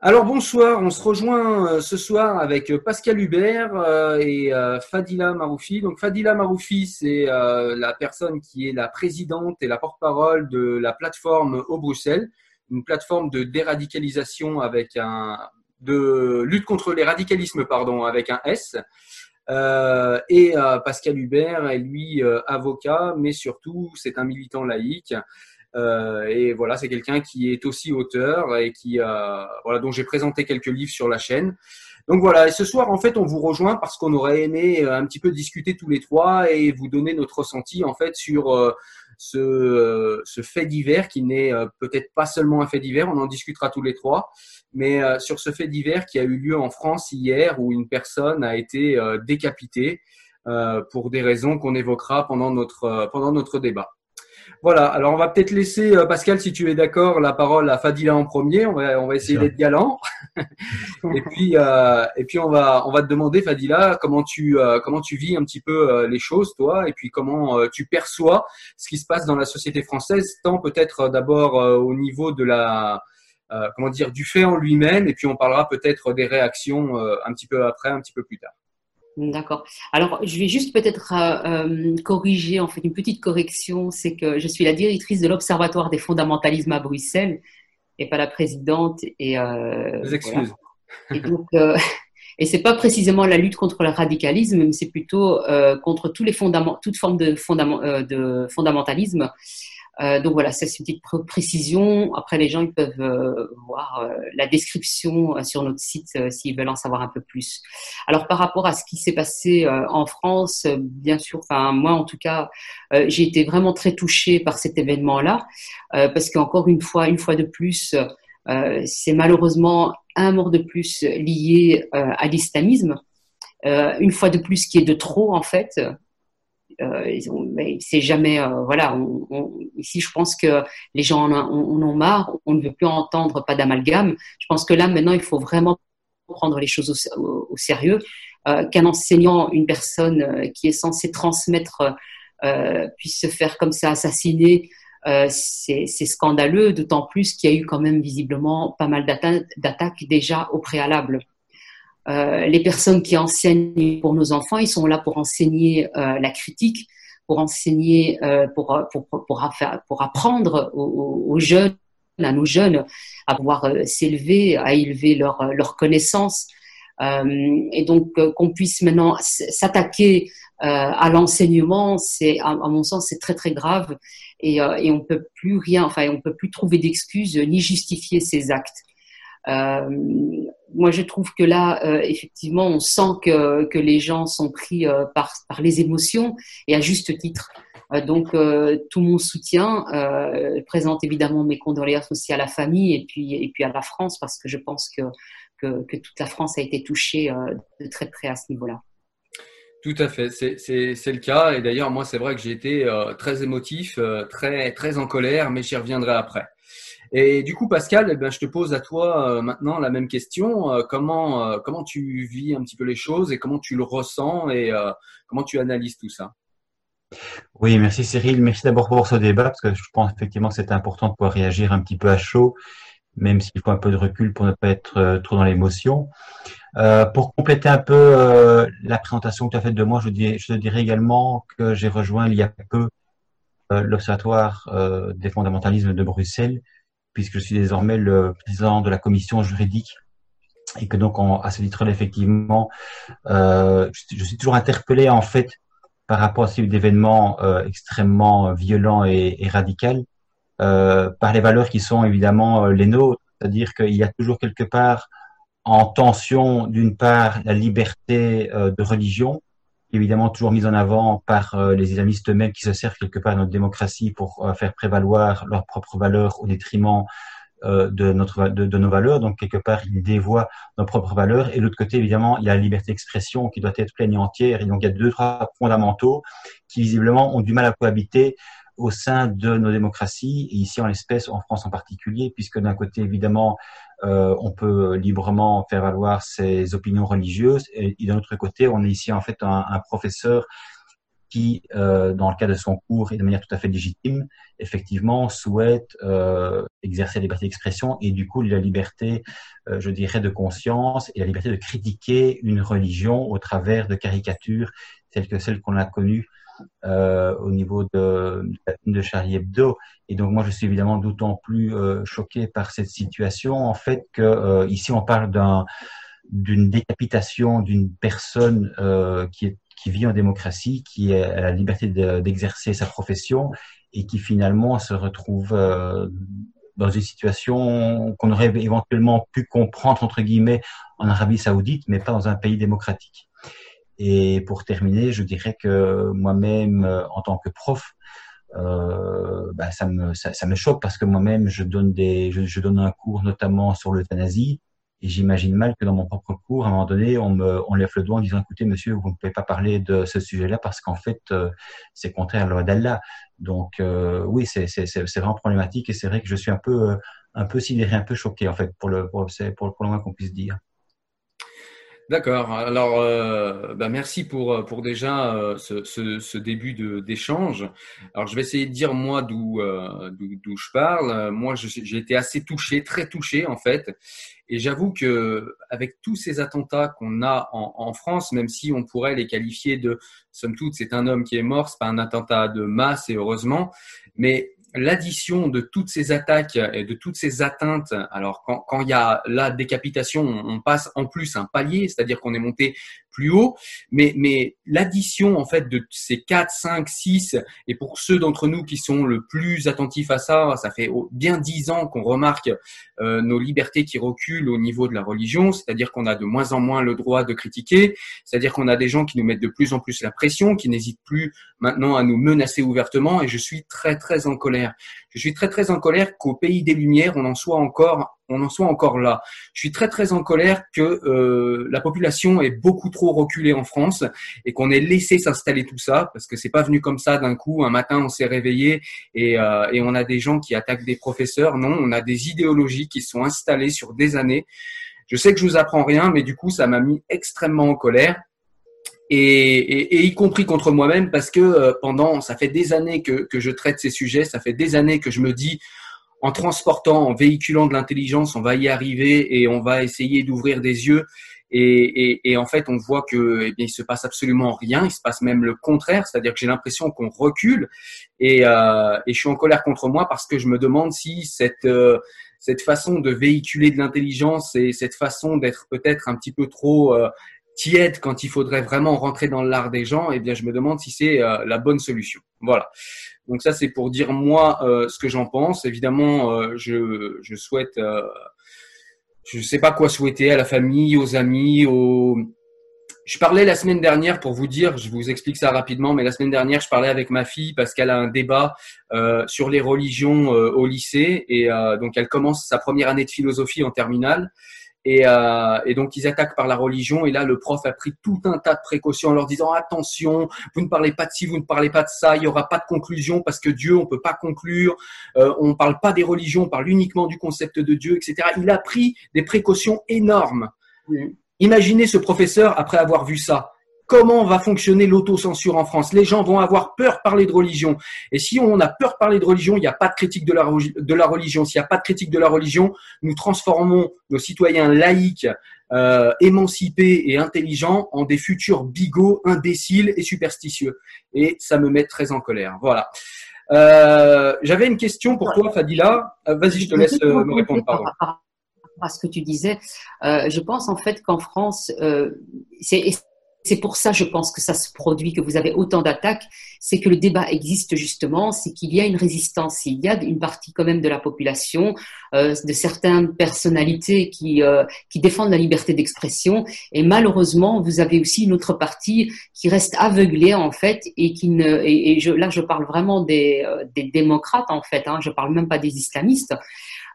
Alors bonsoir, on se rejoint euh, ce soir avec euh, Pascal Hubert euh, et Fadila Maroufi. Donc Fadila Maroufi, c'est la personne qui est la présidente et la porte-parole de la plateforme au Bruxelles, une plateforme de déradicalisation avec un de lutte contre les radicalismes pardon avec un S. et Pascal Hubert est lui avocat, mais surtout c'est un militant laïque. Euh, et voilà, c'est quelqu'un qui est aussi auteur et qui, euh, voilà, dont j'ai présenté quelques livres sur la chaîne. Donc voilà, et ce soir, en fait, on vous rejoint parce qu'on aurait aimé euh, un petit peu discuter tous les trois et vous donner notre ressenti, en fait, sur ce, ce fait divers qui n'est peut-être pas seulement un fait divers, on en discutera tous les trois, mais sur ce fait divers qui a eu lieu en France hier où une personne a été décapitée pour des raisons qu'on évoquera pendant notre, pendant notre débat. Voilà, alors on va peut-être laisser, euh, Pascal, si tu es d'accord, la parole à Fadila en premier. On va, on va essayer d'être galant. et puis, euh, et puis on va, on va te demander, Fadila, comment tu, euh, comment tu vis un petit peu les choses, toi, et puis comment tu perçois ce qui se passe dans la société française, tant peut-être d'abord au niveau de la, comment dire, du fait en lui-même, et puis on parlera peut-être des réactions un petit peu après, un petit peu plus tard. D'accord. Alors, je vais juste peut-être euh, euh, corriger, en fait, une petite correction, c'est que je suis la directrice de l'Observatoire des fondamentalismes à Bruxelles et pas la présidente. Et, euh, excuses. Et donc, euh, et c'est pas précisément la lutte contre le radicalisme, mais c'est plutôt contre tous les fondaments, toute forme de, de fondamentalisme. Euh, donc voilà, c'est une petite précision. Après, les gens ils peuvent euh, voir euh, la description sur notre site s'ils veulent en savoir un peu plus. Alors par rapport à ce qui s'est passé en France, bien sûr, enfin moi en tout cas, j'ai été vraiment très touchée par cet événement-là parce qu'encore une fois, une fois de plus, c'est malheureusement un mort de plus lié à l'islamisme. une fois de plus, qui est de trop en fait. Euh, c'est jamais euh, voilà. ici, je pense que les gens en, en, ont marre. On ne veut plus entendre pas d'amalgame. Je pense que là maintenant, il faut vraiment prendre les choses au, sérieux. Euh, qu'un enseignant, une personne qui est censée transmettre, puisse se faire comme ça assassiner. c'est scandaleux, d'autant plus qu'il y a eu quand même visiblement pas mal d'attaques déjà au préalable. Euh, les personnes qui enseignent pour nos enfants, ils sont là pour enseigner euh, la critique, pour enseigner, euh, pour, pour, pour, pour, apprendre aux, jeunes, à nos jeunes, à pouvoir s'élever, à élever leur, leur connaissance. et donc qu'on puisse maintenant s'attaquer à l'enseignement, c'est à, mon sens c'est très très grave et, et on peut plus rien, enfin on peut plus trouver d'excuses ni justifier ces actes. Euh, moi, je trouve que là, euh, effectivement, on sent que, que les gens sont pris euh, par, par les émotions et à juste titre. donc, tout mon soutien présente évidemment mes condoléances aussi à la famille et puis, et puis à la France parce que je pense que que, toute la France a été touchée de très près à ce niveau-là. Tout à fait, c'est le cas. Et d'ailleurs, moi, c'est vrai que j'ai été très émotif, très, très en colère, mais j'y reviendrai après. Et du coup, Pascal, eh ben, je te pose à toi euh, maintenant la même question. Euh, comment, euh, comment tu vis un petit peu les choses et comment tu le ressens et comment tu analyses tout ça? Oui, merci Cyril. Merci d'abord pour ce débat parce que je pense effectivement que c'est important de pouvoir réagir un petit peu à chaud, même s'il faut un peu de recul pour ne pas être trop dans l'émotion. pour compléter un peu la présentation que tu as faite de moi, je, je te dirais également que j'ai rejoint il y a peu l'Observatoire des fondamentalismes de Bruxelles puisque je suis désormais le président de la commission juridique. Et que donc à ce titre-là, effectivement, euh, je, suis toujours interpellé en fait par rapport à ce type d'événements euh, extrêmement violents et, et radicaux, euh, par les valeurs qui sont évidemment euh, les nôtres, c'est-à-dire qu'il y a toujours quelque part en tension, d'une part, la liberté euh, de religion, évidemment toujours mise en avant par euh, les islamistes eux-mêmes qui se servent quelque part de notre démocratie pour euh, faire prévaloir leurs propres valeurs au détriment euh, de, notre, de, de, nos valeurs. Donc, quelque part, ils dévoient nos propres valeurs. Et de l'autre côté, évidemment, il y a la liberté d'expression qui doit être pleine et entière. Et donc, il y a deux, trois fondamentaux qui, visiblement, ont du mal à cohabiter au sein de nos démocraties, et ici en l'espèce, en France en particulier, puisque d'un côté, évidemment, euh, on peut librement faire valoir ses opinions religieuses, et, d'un autre côté, on est ici en fait un, professeur qui, euh, dans le cadre de son cours et de manière tout à fait légitime, effectivement, souhaite euh, exercer la liberté d'expression et du coup la liberté, je dirais, de conscience et la liberté de critiquer une religion au travers de caricatures telles que celles qu'on a connues euh, au niveau de, Charlie Hebdo. Et donc moi, je suis évidemment d'autant plus euh, choqué par cette situation, en fait, que euh, ici on parle d'un d'une décapitation d'une personne qui est qui vit en démocratie, qui a la liberté d'exercer sa profession et qui finalement se retrouve dans une situation qu'on aurait éventuellement pu comprendre entre guillemets en Arabie Saoudite, mais pas dans un pays démocratique. Et pour terminer, je dirais que moi-même, euh, en tant que prof, euh, bah, ça, me, ça, ça, me choque parce que moi-même, je donne des, je, je, donne un cours notamment sur l'euthanasie. Et j'imagine mal que dans mon propre cours, à un moment donné, on me on lève le doigt en disant écoutez, monsieur, vous ne pouvez pas parler de ce sujet-là parce qu'en fait, euh, c'est contraire à la loi d'Allah. Donc euh, oui, c'est vraiment problématique et c'est vrai que je suis un peu un peu sidéré, un peu choqué en fait pour le pour, pour le moins qu'on puisse dire. D'accord. Alors, euh, bah merci pour, euh, pour déjà euh, ce, ce, ce, début d'échange. Alors, je vais essayer de dire moi d'où euh, d'où je parle. Moi, j'ai été assez touché, très touché en fait. Et j'avoue que avec tous ces attentats qu'on a en, en, France, même si on pourrait les qualifier de, somme toute, c'est un homme qui est mort, c'est pas un attentat de masse et heureusement, mais l'addition de toutes ces attaques et de toutes ces atteintes, alors quand, quand il y a la décapitation, on passe en plus un palier, c'est-à-dire qu'on est monté plus haut, mais, mais l'addition en fait de ces 4, 5, 6, et pour ceux d'entre nous qui sont le plus attentifs à ça, ça fait bien dix ans qu'on remarque euh, nos libertés qui reculent au niveau de la religion, c'est-à-dire qu'on a de moins en moins le droit de critiquer, c'est-à-dire qu'on a des gens qui nous mettent de plus en plus la pression, qui n'hésitent plus maintenant à nous menacer ouvertement, et je suis très très en colère. Je suis très très en colère qu'au pays des Lumières, on en soit encore on en soit encore là. Je suis très très en colère que euh, la population est beaucoup trop reculée en France et qu'on ait laissé s'installer tout ça parce que c'est pas venu comme ça d'un coup. Un matin, on s'est réveillé et, euh, on a des gens qui attaquent des professeurs. Non, on a des idéologies qui sont installées sur des années. Je sais que je vous apprends rien, mais du coup, ça m'a mis extrêmement en colère. Et, y compris contre moi-même parce que euh, pendant, ça fait des années que je traite ces sujets, ça fait des années que je me dis, en transportant, en véhiculant de l'intelligence, on va y arriver et on va essayer d'ouvrir des yeux. Et, et, et, en fait, on voit que eh bien, il se passe absolument rien. Il se passe même le contraire, c'est-à-dire que j'ai l'impression qu'on recule. Et, euh, je suis en colère contre moi parce que je me demande si cette euh, cette façon de véhiculer de l'intelligence et cette façon d'être peut-être un petit peu trop euh, tiède quand il faudrait vraiment rentrer dans l'art des gens, eh bien, je me demande si c'est euh, la bonne solution. Voilà. Donc ça, c'est pour dire moi euh, ce que j'en pense. Évidemment, euh, je, je, souhaite, euh, je ne sais pas quoi souhaiter à la famille, aux amis, aux. Je parlais la semaine dernière pour vous dire, je vous explique ça rapidement, mais la semaine dernière, je parlais avec ma fille parce qu'elle a un débat euh, sur les religions au lycée et donc elle commence sa première année de philosophie en terminale. Et, euh, et, donc ils attaquent par la religion. Et là, le prof a pris tout un tas de précautions en leur disant attention, vous ne parlez pas de ci, vous ne parlez pas de ça. Il y aura pas de conclusion parce que Dieu, on peut pas conclure. Euh, on parle pas des religions, on parle uniquement du concept de Dieu, etc. Il a pris des précautions énormes. Imaginez ce professeur après avoir vu ça comment va fonctionner l'autocensure en France? Les gens vont avoir peur de parler de religion. Et si on a peur de parler de religion, il n'y a pas de critique de la, de la religion. S'il n'y a pas de critique de la religion, nous transformons nos citoyens laïcs, euh, émancipés et intelligents en des futurs bigots, imbéciles et superstitieux. Et ça me met très en colère. Voilà. Euh, J'avais une question pour toi, Fadila. Euh, vas-y, je te laisse euh, me répondre. Pardon à ce que tu disais, euh, je pense en fait qu'en France, euh, c'est c'est pour ça, je pense, que ça se produit, que vous avez autant d'attaques, c'est que le débat existe justement, c'est qu'il y a une résistance, il y a une partie quand même de la population, euh, de certaines personnalités qui, euh, qui défendent la liberté d'expression, et malheureusement, vous avez aussi une autre partie qui reste aveuglée en fait, et qui ne, et, là, je parle vraiment des, euh, des démocrates en fait, hein, je parle même pas des islamistes.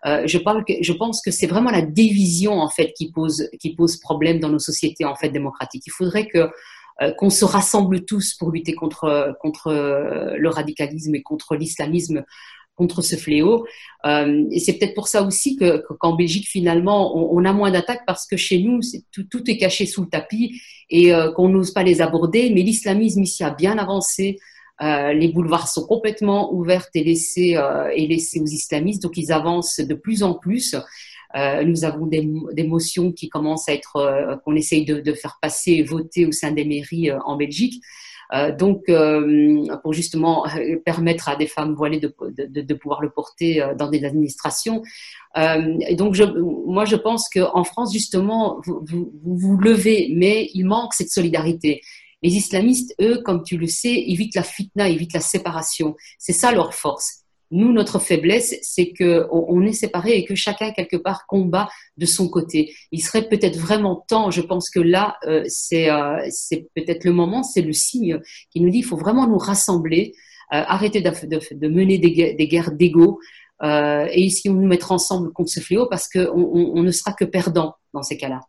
Euh, je, parle que, je pense que c'est vraiment la division en fait qui pose, qui pose problème dans nos sociétés en fait démocratiques. Il faudrait que euh, qu'on se rassemble tous pour lutter contre contre euh, le radicalisme et contre l'islamisme contre ce fléau. Et c'est peut-être pour ça aussi que qu'en Belgique finalement on, a moins d'attaques parce que chez nous tout, tout, est caché sous le tapis et qu'on n'ose pas les aborder. Mais l'islamisme ici a bien avancé. Euh, les boulevards sont complètement ouverts et laissés, euh, et laissés aux islamistes, donc ils avancent de plus en plus. Euh, nous avons des, des, motions qui commencent à être, euh, qu'on essaye de, de, faire passer et voter au sein des mairies euh, en Belgique. donc, pour justement permettre à des femmes voilées de, de, de pouvoir le porter dans des administrations. et donc, je, moi, je pense qu'en France, justement, vous, vous, vous vous levez, mais il manque cette solidarité. Les islamistes, eux, comme tu le sais, évitent la fitna, évitent la séparation. C'est ça leur force. Nous, notre faiblesse, c'est que on est séparés et que chacun quelque part combat de son côté. Il serait peut-être vraiment temps. Je pense que là, euh, c'est euh, peut-être le moment, c'est le signe qui nous dit il faut vraiment nous rassembler, euh, arrêter de, mener des, guerres d'ego. Euh, et ici, on nous mettre ensemble contre ce fléau parce qu'on on, on ne sera que perdant dans ces cas-là.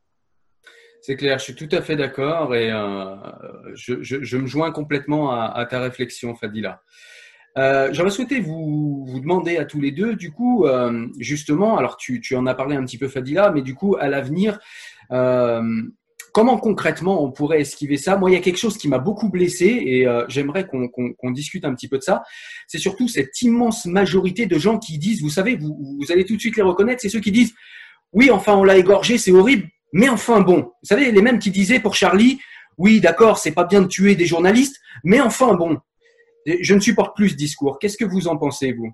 C'est clair, je suis tout à fait d'accord et euh, je, me joins complètement à, ta réflexion, Fadila. Euh, J'aurais souhaité vous, demander à tous les deux, du coup, euh, justement, alors tu, tu, en as parlé un petit peu, Fadila, mais du coup, à l'avenir, comment concrètement on pourrait esquiver ça? Moi, il y a quelque chose qui m'a beaucoup blessé et j'aimerais qu'on qu qu discute un petit peu de ça. C'est surtout cette immense majorité de gens qui disent, vous savez, vous allez tout de suite les reconnaître, c'est ceux qui disent, oui, enfin, on l'a égorgé, c'est horrible, mais enfin bon, vous savez, les mêmes qui disaient pour Charlie, oui, d'accord, c'est pas bien de tuer des journalistes, mais enfin bon. Je ne supporte plus ce discours. Qu'est-ce que vous en pensez, vous?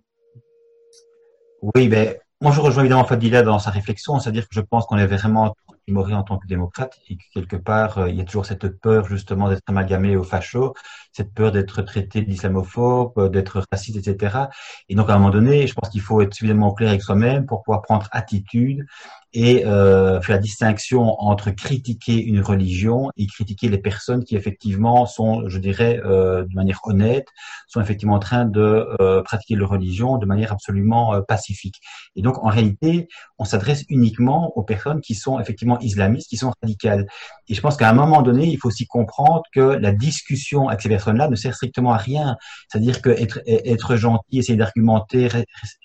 Oui, ben, moi je rejoins évidemment Fadila dans sa réflexion, c'est-à-dire que je pense qu'on est vraiment timoré en tant que démocrate et que quelque part, euh, il y a toujours cette peur justement d'être amalgamé au facho, cette peur d'être traité d'islamophobe, euh, d'être raciste, etc. Et donc à un moment donné, je pense qu'il faut être suffisamment clair avec soi-même pour pouvoir prendre attitude et euh, faire distinction entre critiquer une religion et critiquer les personnes qui effectivement sont, je dirais, euh, de manière honnête, sont effectivement en train de euh, pratiquer leur religion de manière absolument euh, pacifique. Et donc en réalité, on s'adresse uniquement aux personnes qui sont effectivement islamistes, qui sont radicales. Et je pense qu'à un moment donné, il faut aussi comprendre que la discussion avec ces personnes-là ne sert strictement à rien. C'est-à-dire que être, être gentil, essayer d'argumenter,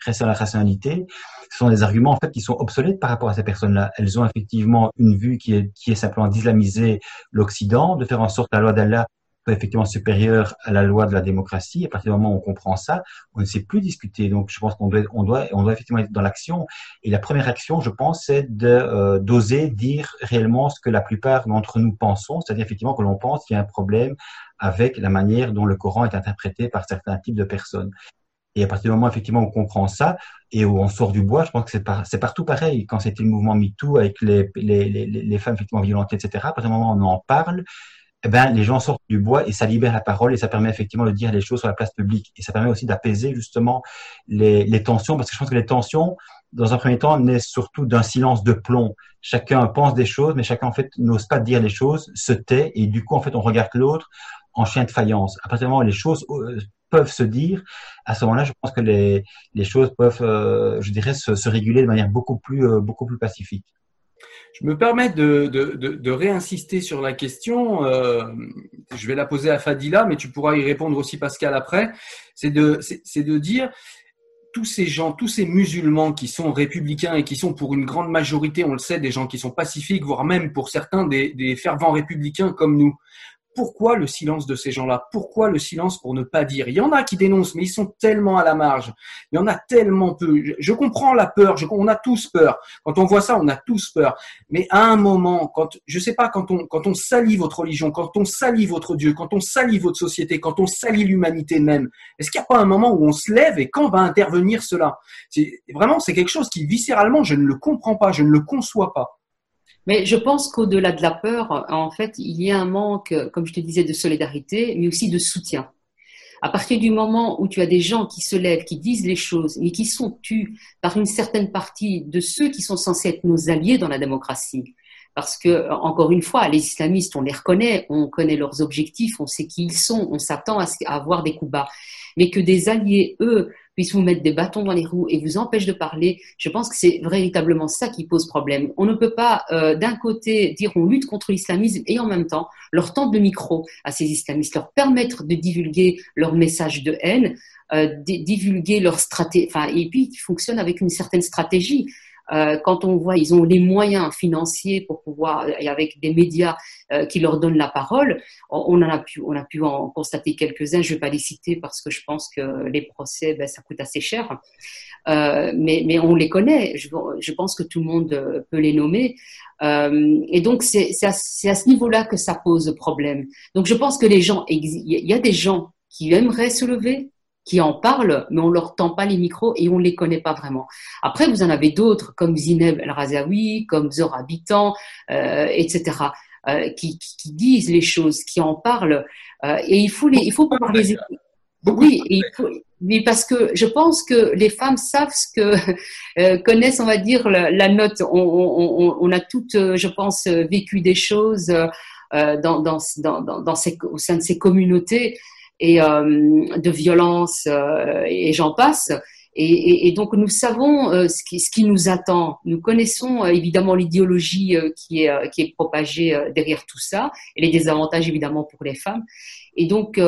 rester dans la rationalité, ce sont des arguments en fait qui sont obsolètes par rapport à ces personnes-là. Elles ont effectivement une vue qui est, qui est simplement d'islamiser l'Occident, de faire en sorte que la loi d'Allah soit effectivement supérieure à la loi de la démocratie. Et à partir du moment où on comprend ça, on ne sait plus discuter. Donc, je pense qu'on doit, on doit, on doit effectivement être dans l'action. Et la première action, je pense, c'est de euh, d'oser dire réellement ce que la plupart d'entre nous pensons, c'est-à-dire effectivement que l'on pense qu'il y a un problème avec la manière dont le Coran est interprété par certains types de personnes. Et à partir du moment effectivement où on comprend ça et où on sort du bois, je pense que c'est par, partout pareil. Quand c'était le mouvement MeToo avec les, femmes effectivement violentées, etc., à partir du moment où on en parle, eh ben, les gens sortent du bois et ça libère la parole et ça permet effectivement de dire les choses sur la place publique. Et ça permet aussi d'apaiser justement les, les tensions, parce que je pense que les tensions, dans un premier temps, naissent surtout d'un silence de plomb. Chacun pense des choses, mais chacun en fait n'ose pas dire les choses, se tait et du coup en fait on regarde l'autre en chien de faïence. À partir du moment où les choses euh, peuvent se dire, à ce moment-là, je pense que les, choses peuvent, euh, je dirais, se, réguler de manière beaucoup plus, euh, beaucoup plus pacifique. Je me permets de, réinsister sur la question. Euh, je vais la poser à Fadila, mais tu pourras y répondre aussi, Pascal, après. C'est de, dire tous ces gens, tous ces musulmans qui sont républicains et qui sont pour une grande majorité, on le sait, des gens qui sont pacifiques, voire même pour certains des fervents républicains comme nous pourquoi le silence de ces gens-là? Pourquoi le silence pour ne pas dire? Il y en a qui dénoncent, mais ils sont tellement à la marge. Il y en a tellement peu. Je comprends la peur. on a tous peur. Quand on voit ça, on a tous peur. Mais à un moment, quand je sais pas, quand on quand on salit votre religion, quand on salit votre Dieu, quand on salit votre société, quand on salit l'humanité même, est-ce qu'il n'y a pas un moment où on se lève et quand va intervenir cela? Vraiment c'est quelque chose qui viscéralement je ne le comprends pas, je ne le conçois pas. Mais je pense qu'au-delà de la peur, en fait, il y a un manque, comme je te disais, de solidarité, mais aussi de soutien. À partir du moment où tu as des gens qui se lèvent, qui disent les choses, mais qui sont tus par une certaine partie de ceux qui sont censés être nos alliés dans la démocratie, parce que, encore une fois, les islamistes, on les reconnaît, on connaît leurs objectifs, on sait qui ils sont, on s'attend à avoir des coups bas. Mais que des alliés, eux, puissent vous mettre des bâtons dans les roues et vous empêchent de parler, je pense que c'est véritablement ça qui pose problème. On ne peut pas, euh, d'un côté, dire on lutte contre l'islamisme et en même temps leur tendre le micro à ces islamistes, leur permettre de divulguer leur message de haine, euh, divulguer leur stratégie, et puis qui fonctionnent avec une certaine stratégie. Euh, quand on voit, ils ont les moyens financiers pour pouvoir, et avec des médias euh, qui leur donnent la parole, on, en a pu, on a pu en constater quelques-uns. Je ne vais pas les citer parce que je pense que les procès, ben, ça coûte assez cher. Euh, mais, mais, on les connaît. Je, je, pense que tout le monde peut les nommer. Euh, et donc, c'est à, à, ce niveau-là que ça pose problème. Donc, je pense que les gens, il y a des gens qui aimeraient se lever, qui en parlent, mais on leur tend pas les micros et on les connaît pas vraiment. Après, vous en avez d'autres comme Zineb El Razaoui, comme Zora Habitant, euh, etc., euh, qui, qui, disent les choses, qui en parlent. Euh, et il faut les, il faut pouvoir les oui, il faut, mais parce que je pense que les femmes savent ce que euh, connaissent, on va dire, la, la note. On, on, on, a toutes, euh, je pense, vécu des choses euh, dans, dans, dans, dans ces, au sein de ces communautés et euh, de violence euh, et j'en passe. Et, et, donc nous savons euh, ce, qui, ce, qui, nous attend. Nous connaissons évidemment l'idéologie qui, est, qui est propagée derrière tout ça et les désavantages évidemment pour les femmes. Et donc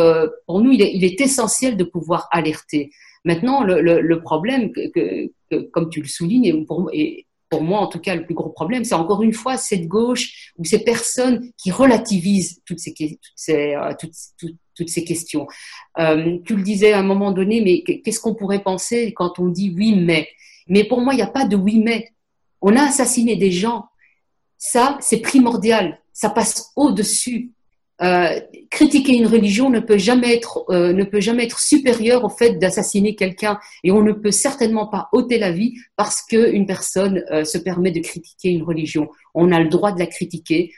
pour nous, il est, il est, essentiel de pouvoir alerter. Maintenant, le, le, le problème, que, que, comme tu le soulignes, et pour, et pour moi en tout cas le plus gros problème, c'est encore une fois cette gauche ou ces personnes qui relativisent toutes ces, toutes ces, toutes, toutes, toutes ces questions. Euh, tu le disais à un moment donné, mais qu'est-ce qu'on pourrait penser quand on dit oui mais? Mais pour moi, il n'y a pas de oui mais. On a assassiné des gens. Ça, c'est primordial. Ça passe au-dessus. Euh, critiquer une religion ne peut jamais être euh, ne peut jamais être supérieur au fait d'assassiner quelqu'un et on ne peut certainement pas ôter la vie parce que une personne se permet de critiquer une religion. On a le droit de la critiquer,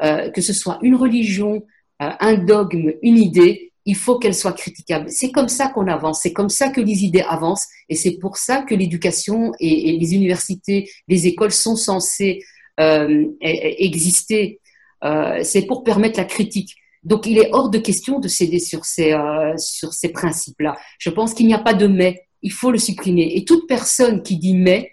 que ce soit une religion, un dogme, une idée, il faut qu'elle soit critiquable. C'est comme ça qu'on avance, c'est comme ça que les idées avancent, et c'est pour ça que l'éducation et, les universités, les écoles sont censées euh, exister. Euh, c'est pour permettre la critique. Donc, il est hors de question de céder sur ces, sur ces principes-là. Je pense qu'il n'y a pas de mais, il faut le supprimer. Et toute personne qui dit mais,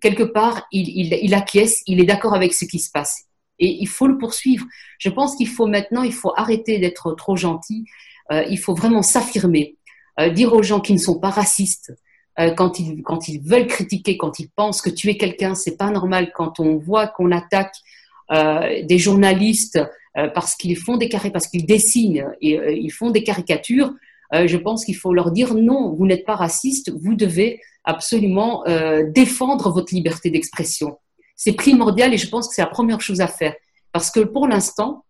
quelque part, il acquiesce, il est d'accord avec ce qui se passe et il faut le poursuivre. Je pense qu'il faut maintenant, il faut arrêter d'être trop gentil. Euh, il faut vraiment s'affirmer, euh, dire aux gens qui ne sont pas racistes euh, quand ils quand ils veulent critiquer, quand ils pensent que tu es quelqu'un, c'est pas normal. Quand on voit qu'on attaque des journalistes parce qu'ils font des carrés, parce qu'ils dessinent et ils font des caricatures, je pense qu'il faut leur dire non, vous n'êtes pas raciste, vous devez absolument défendre votre liberté d'expression c'est primordial et je pense que c'est la première chose à faire. Parce que pour l'instant,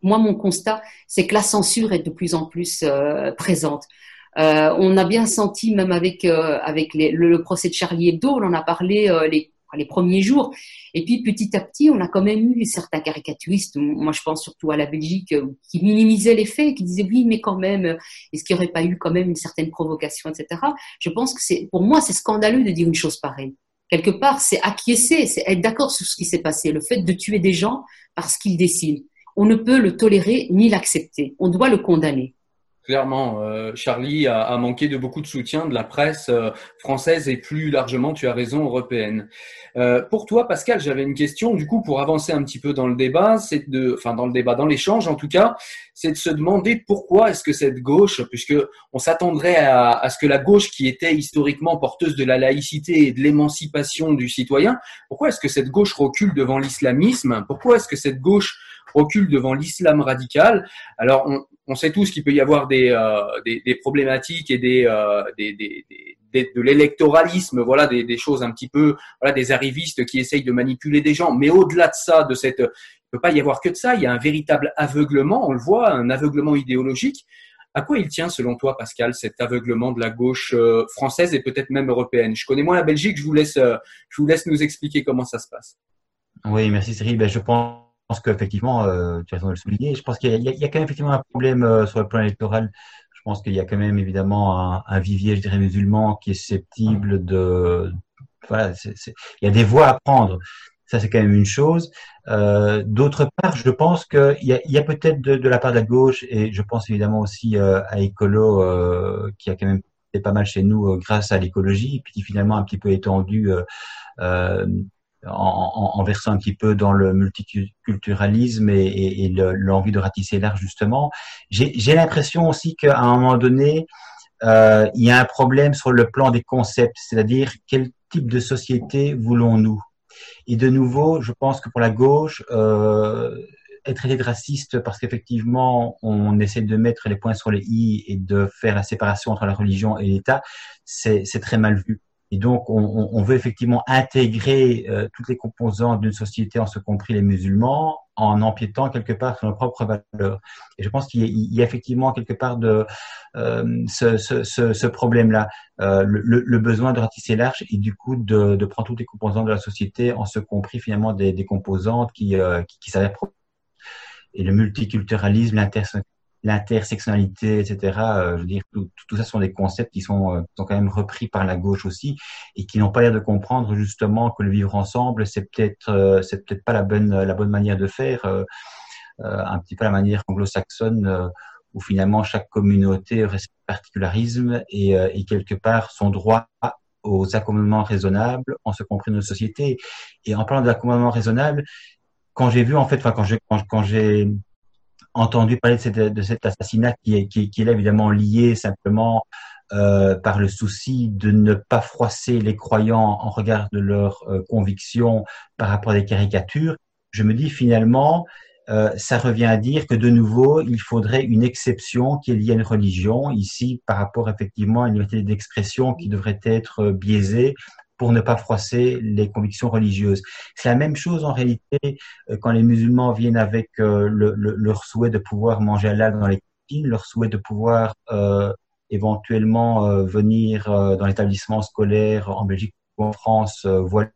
moi, mon constat, c'est que la censure est de plus en plus euh, présente. Euh, on a bien senti, même avec, euh, le, procès de Charlie Hebdo, on en a parlé les, les premiers jours. Et puis petit à petit, on a quand même eu certains caricaturistes, moi je pense surtout à la Belgique, qui minimisaient les faits, qui disaient oui, mais quand même, est-ce qu'il n'y aurait pas eu quand même une certaine provocation, etc. Je pense que c'est, pour moi, c'est scandaleux de dire une chose pareille quelque part, c'est acquiescer, c'est être d'accord sur ce qui s'est passé. Le fait de tuer des gens parce qu'ils dessinent. On ne peut le tolérer ni l'accepter. On doit le condamner. Clairement, euh, Charlie a, manqué de beaucoup de soutien de la presse euh, française et plus largement, tu as raison, européenne. Euh, pour toi, Pascal, j'avais une question. Du coup, pour avancer un petit peu dans le débat, c'est de, enfin dans le débat, dans l'échange en tout cas, c'est de se demander pourquoi est-ce que cette gauche, puisque on s'attendrait à, à, ce que la gauche qui était historiquement porteuse de la laïcité et de l'émancipation du citoyen, pourquoi est-ce que cette gauche recule devant l'islamisme? Pourquoi est-ce que cette gauche recule devant l'islam radical. Alors, on, on, sait tous qu'il peut y avoir des, euh, des, des, problématiques et des, euh, des, des de l'électoralisme, voilà, des, des, choses un petit peu, voilà, des arrivistes qui essayent de manipuler des gens. Mais au-delà de ça, de cette, il peut pas y avoir que de ça. Il y a un véritable aveuglement, on le voit, un aveuglement idéologique. À quoi il tient, selon toi, Pascal, cet aveuglement de la gauche euh, française et peut-être même européenne? Je connais moins la Belgique. Je vous laisse, je vous laisse nous expliquer comment ça se passe. Oui, merci Cyril. Ben, je pense pense qu'effectivement, euh, tu as raison de le souligner, je pense qu'il y, y, a quand même effectivement un problème euh, sur le plan électoral. Je pense qu'il y a quand même évidemment un, un, vivier, je dirais, musulman qui est susceptible de... Voilà, c il y a des voies à prendre. Ça, c'est quand même une chose. Euh, D'autre part, je pense qu'il y a, il y a peut-être de, de, la part de la gauche, et je pense évidemment aussi euh, à Écolo, euh, qui a quand même été pas mal chez nous grâce à l'écologie, puis qui finalement a un petit peu étendu en, en, versant un petit peu dans le multiculturalisme et, et, et l'envie de ratisser large justement. J'ai l'impression aussi qu'à un moment donné, euh, il y a un problème sur le plan des concepts, c'est-à-dire quel type de société voulons-nous? Et de nouveau, je pense que pour la gauche, euh, être traité de raciste parce qu'effectivement on essaie de mettre les points sur les i et de faire la séparation entre la religion et l'État, c'est très mal vu. Et donc, on, on veut effectivement intégrer euh, toutes les composantes d'une société, en ce compris les musulmans, en empiétant quelque part sur nos propres valeurs. Et je pense qu'il y, y, a effectivement quelque part de euh, ce, ce, ce, problème-là, euh, le, le, besoin de ratisser large et du coup de, de, prendre toutes les composantes de la société, en ce compris finalement des, des composantes qui, euh, qui, qui et le multiculturalisme, l'intersectionnalité, etc. Euh, je veux dire, tout, tout, ça sont des concepts qui sont, euh, sont quand même repris par la gauche aussi et qui n'ont pas l'air de comprendre justement que le vivre ensemble, c'est peut-être, euh, c'est peut-être pas la bonne, la bonne manière de faire, un petit peu la manière anglo-saxonne où finalement chaque communauté reste particularisme et, et quelque part son droit aux accommodements raisonnables, en ce compris nos sociétés. Et en parlant d'accommodements raisonnables, quand j'ai vu en fait, enfin quand j'ai quand j'ai entendu parler de, cette, cet assassinat qui est, est évidemment lié simplement euh, par le souci de ne pas froisser les croyants en regard de leurs euh, convictions par rapport à des caricatures, je me dis finalement, euh, ça revient à dire que de nouveau, il faudrait une exception qui est liée à une religion, ici par rapport effectivement à une liberté d'expression qui devrait être biaisée pour ne pas froisser les convictions religieuses. C'est la même chose en réalité euh, quand les musulmans viennent avec euh, le, le, leur souhait de pouvoir manger halal dans les cantines, leur souhait de pouvoir euh, éventuellement euh, venir dans l'établissement scolaire en Belgique ou en France, voilà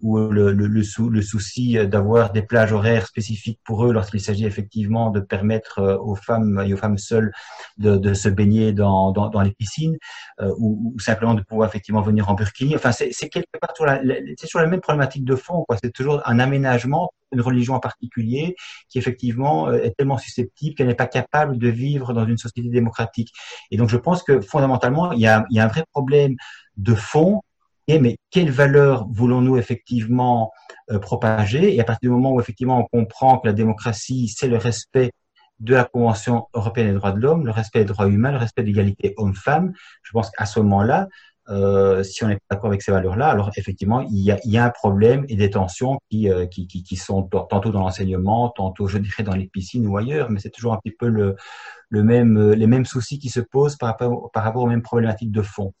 ou le, le, le, sou, le souci d'avoir des plages horaires spécifiques pour eux lorsqu'il s'agit effectivement de permettre euh, aux femmes et aux femmes seules de, de se baigner dans, dans, dans les piscines euh, ou, ou, simplement de pouvoir effectivement venir en burkini. Enfin, c'est quelque part sur la, c'est sur la même problématique de fond. C'est toujours un aménagement une religion en particulier qui effectivement euh, est tellement susceptible qu'elle n'est pas capable de vivre dans une société démocratique. Et donc je pense que fondamentalement, il y a, il y a un vrai problème de fond mais quelles valeurs voulons-nous effectivement euh, propager? Et à partir du moment où effectivement on comprend que la démocratie, c'est le respect de la Convention européenne des droits de l'homme, le respect des droits humains, le respect de l'égalité homme-femme, je pense qu'à ce moment-là, euh, si on n'est pas d'accord avec ces valeurs-là, alors effectivement, il y, a, un problème et des tensions qui, euh, sont tantôt dans l'enseignement, tantôt, je dirais, dans les piscines ou ailleurs, mais c'est toujours un petit peu le, même, les mêmes soucis qui se posent par rapport aux mêmes problématiques de fond.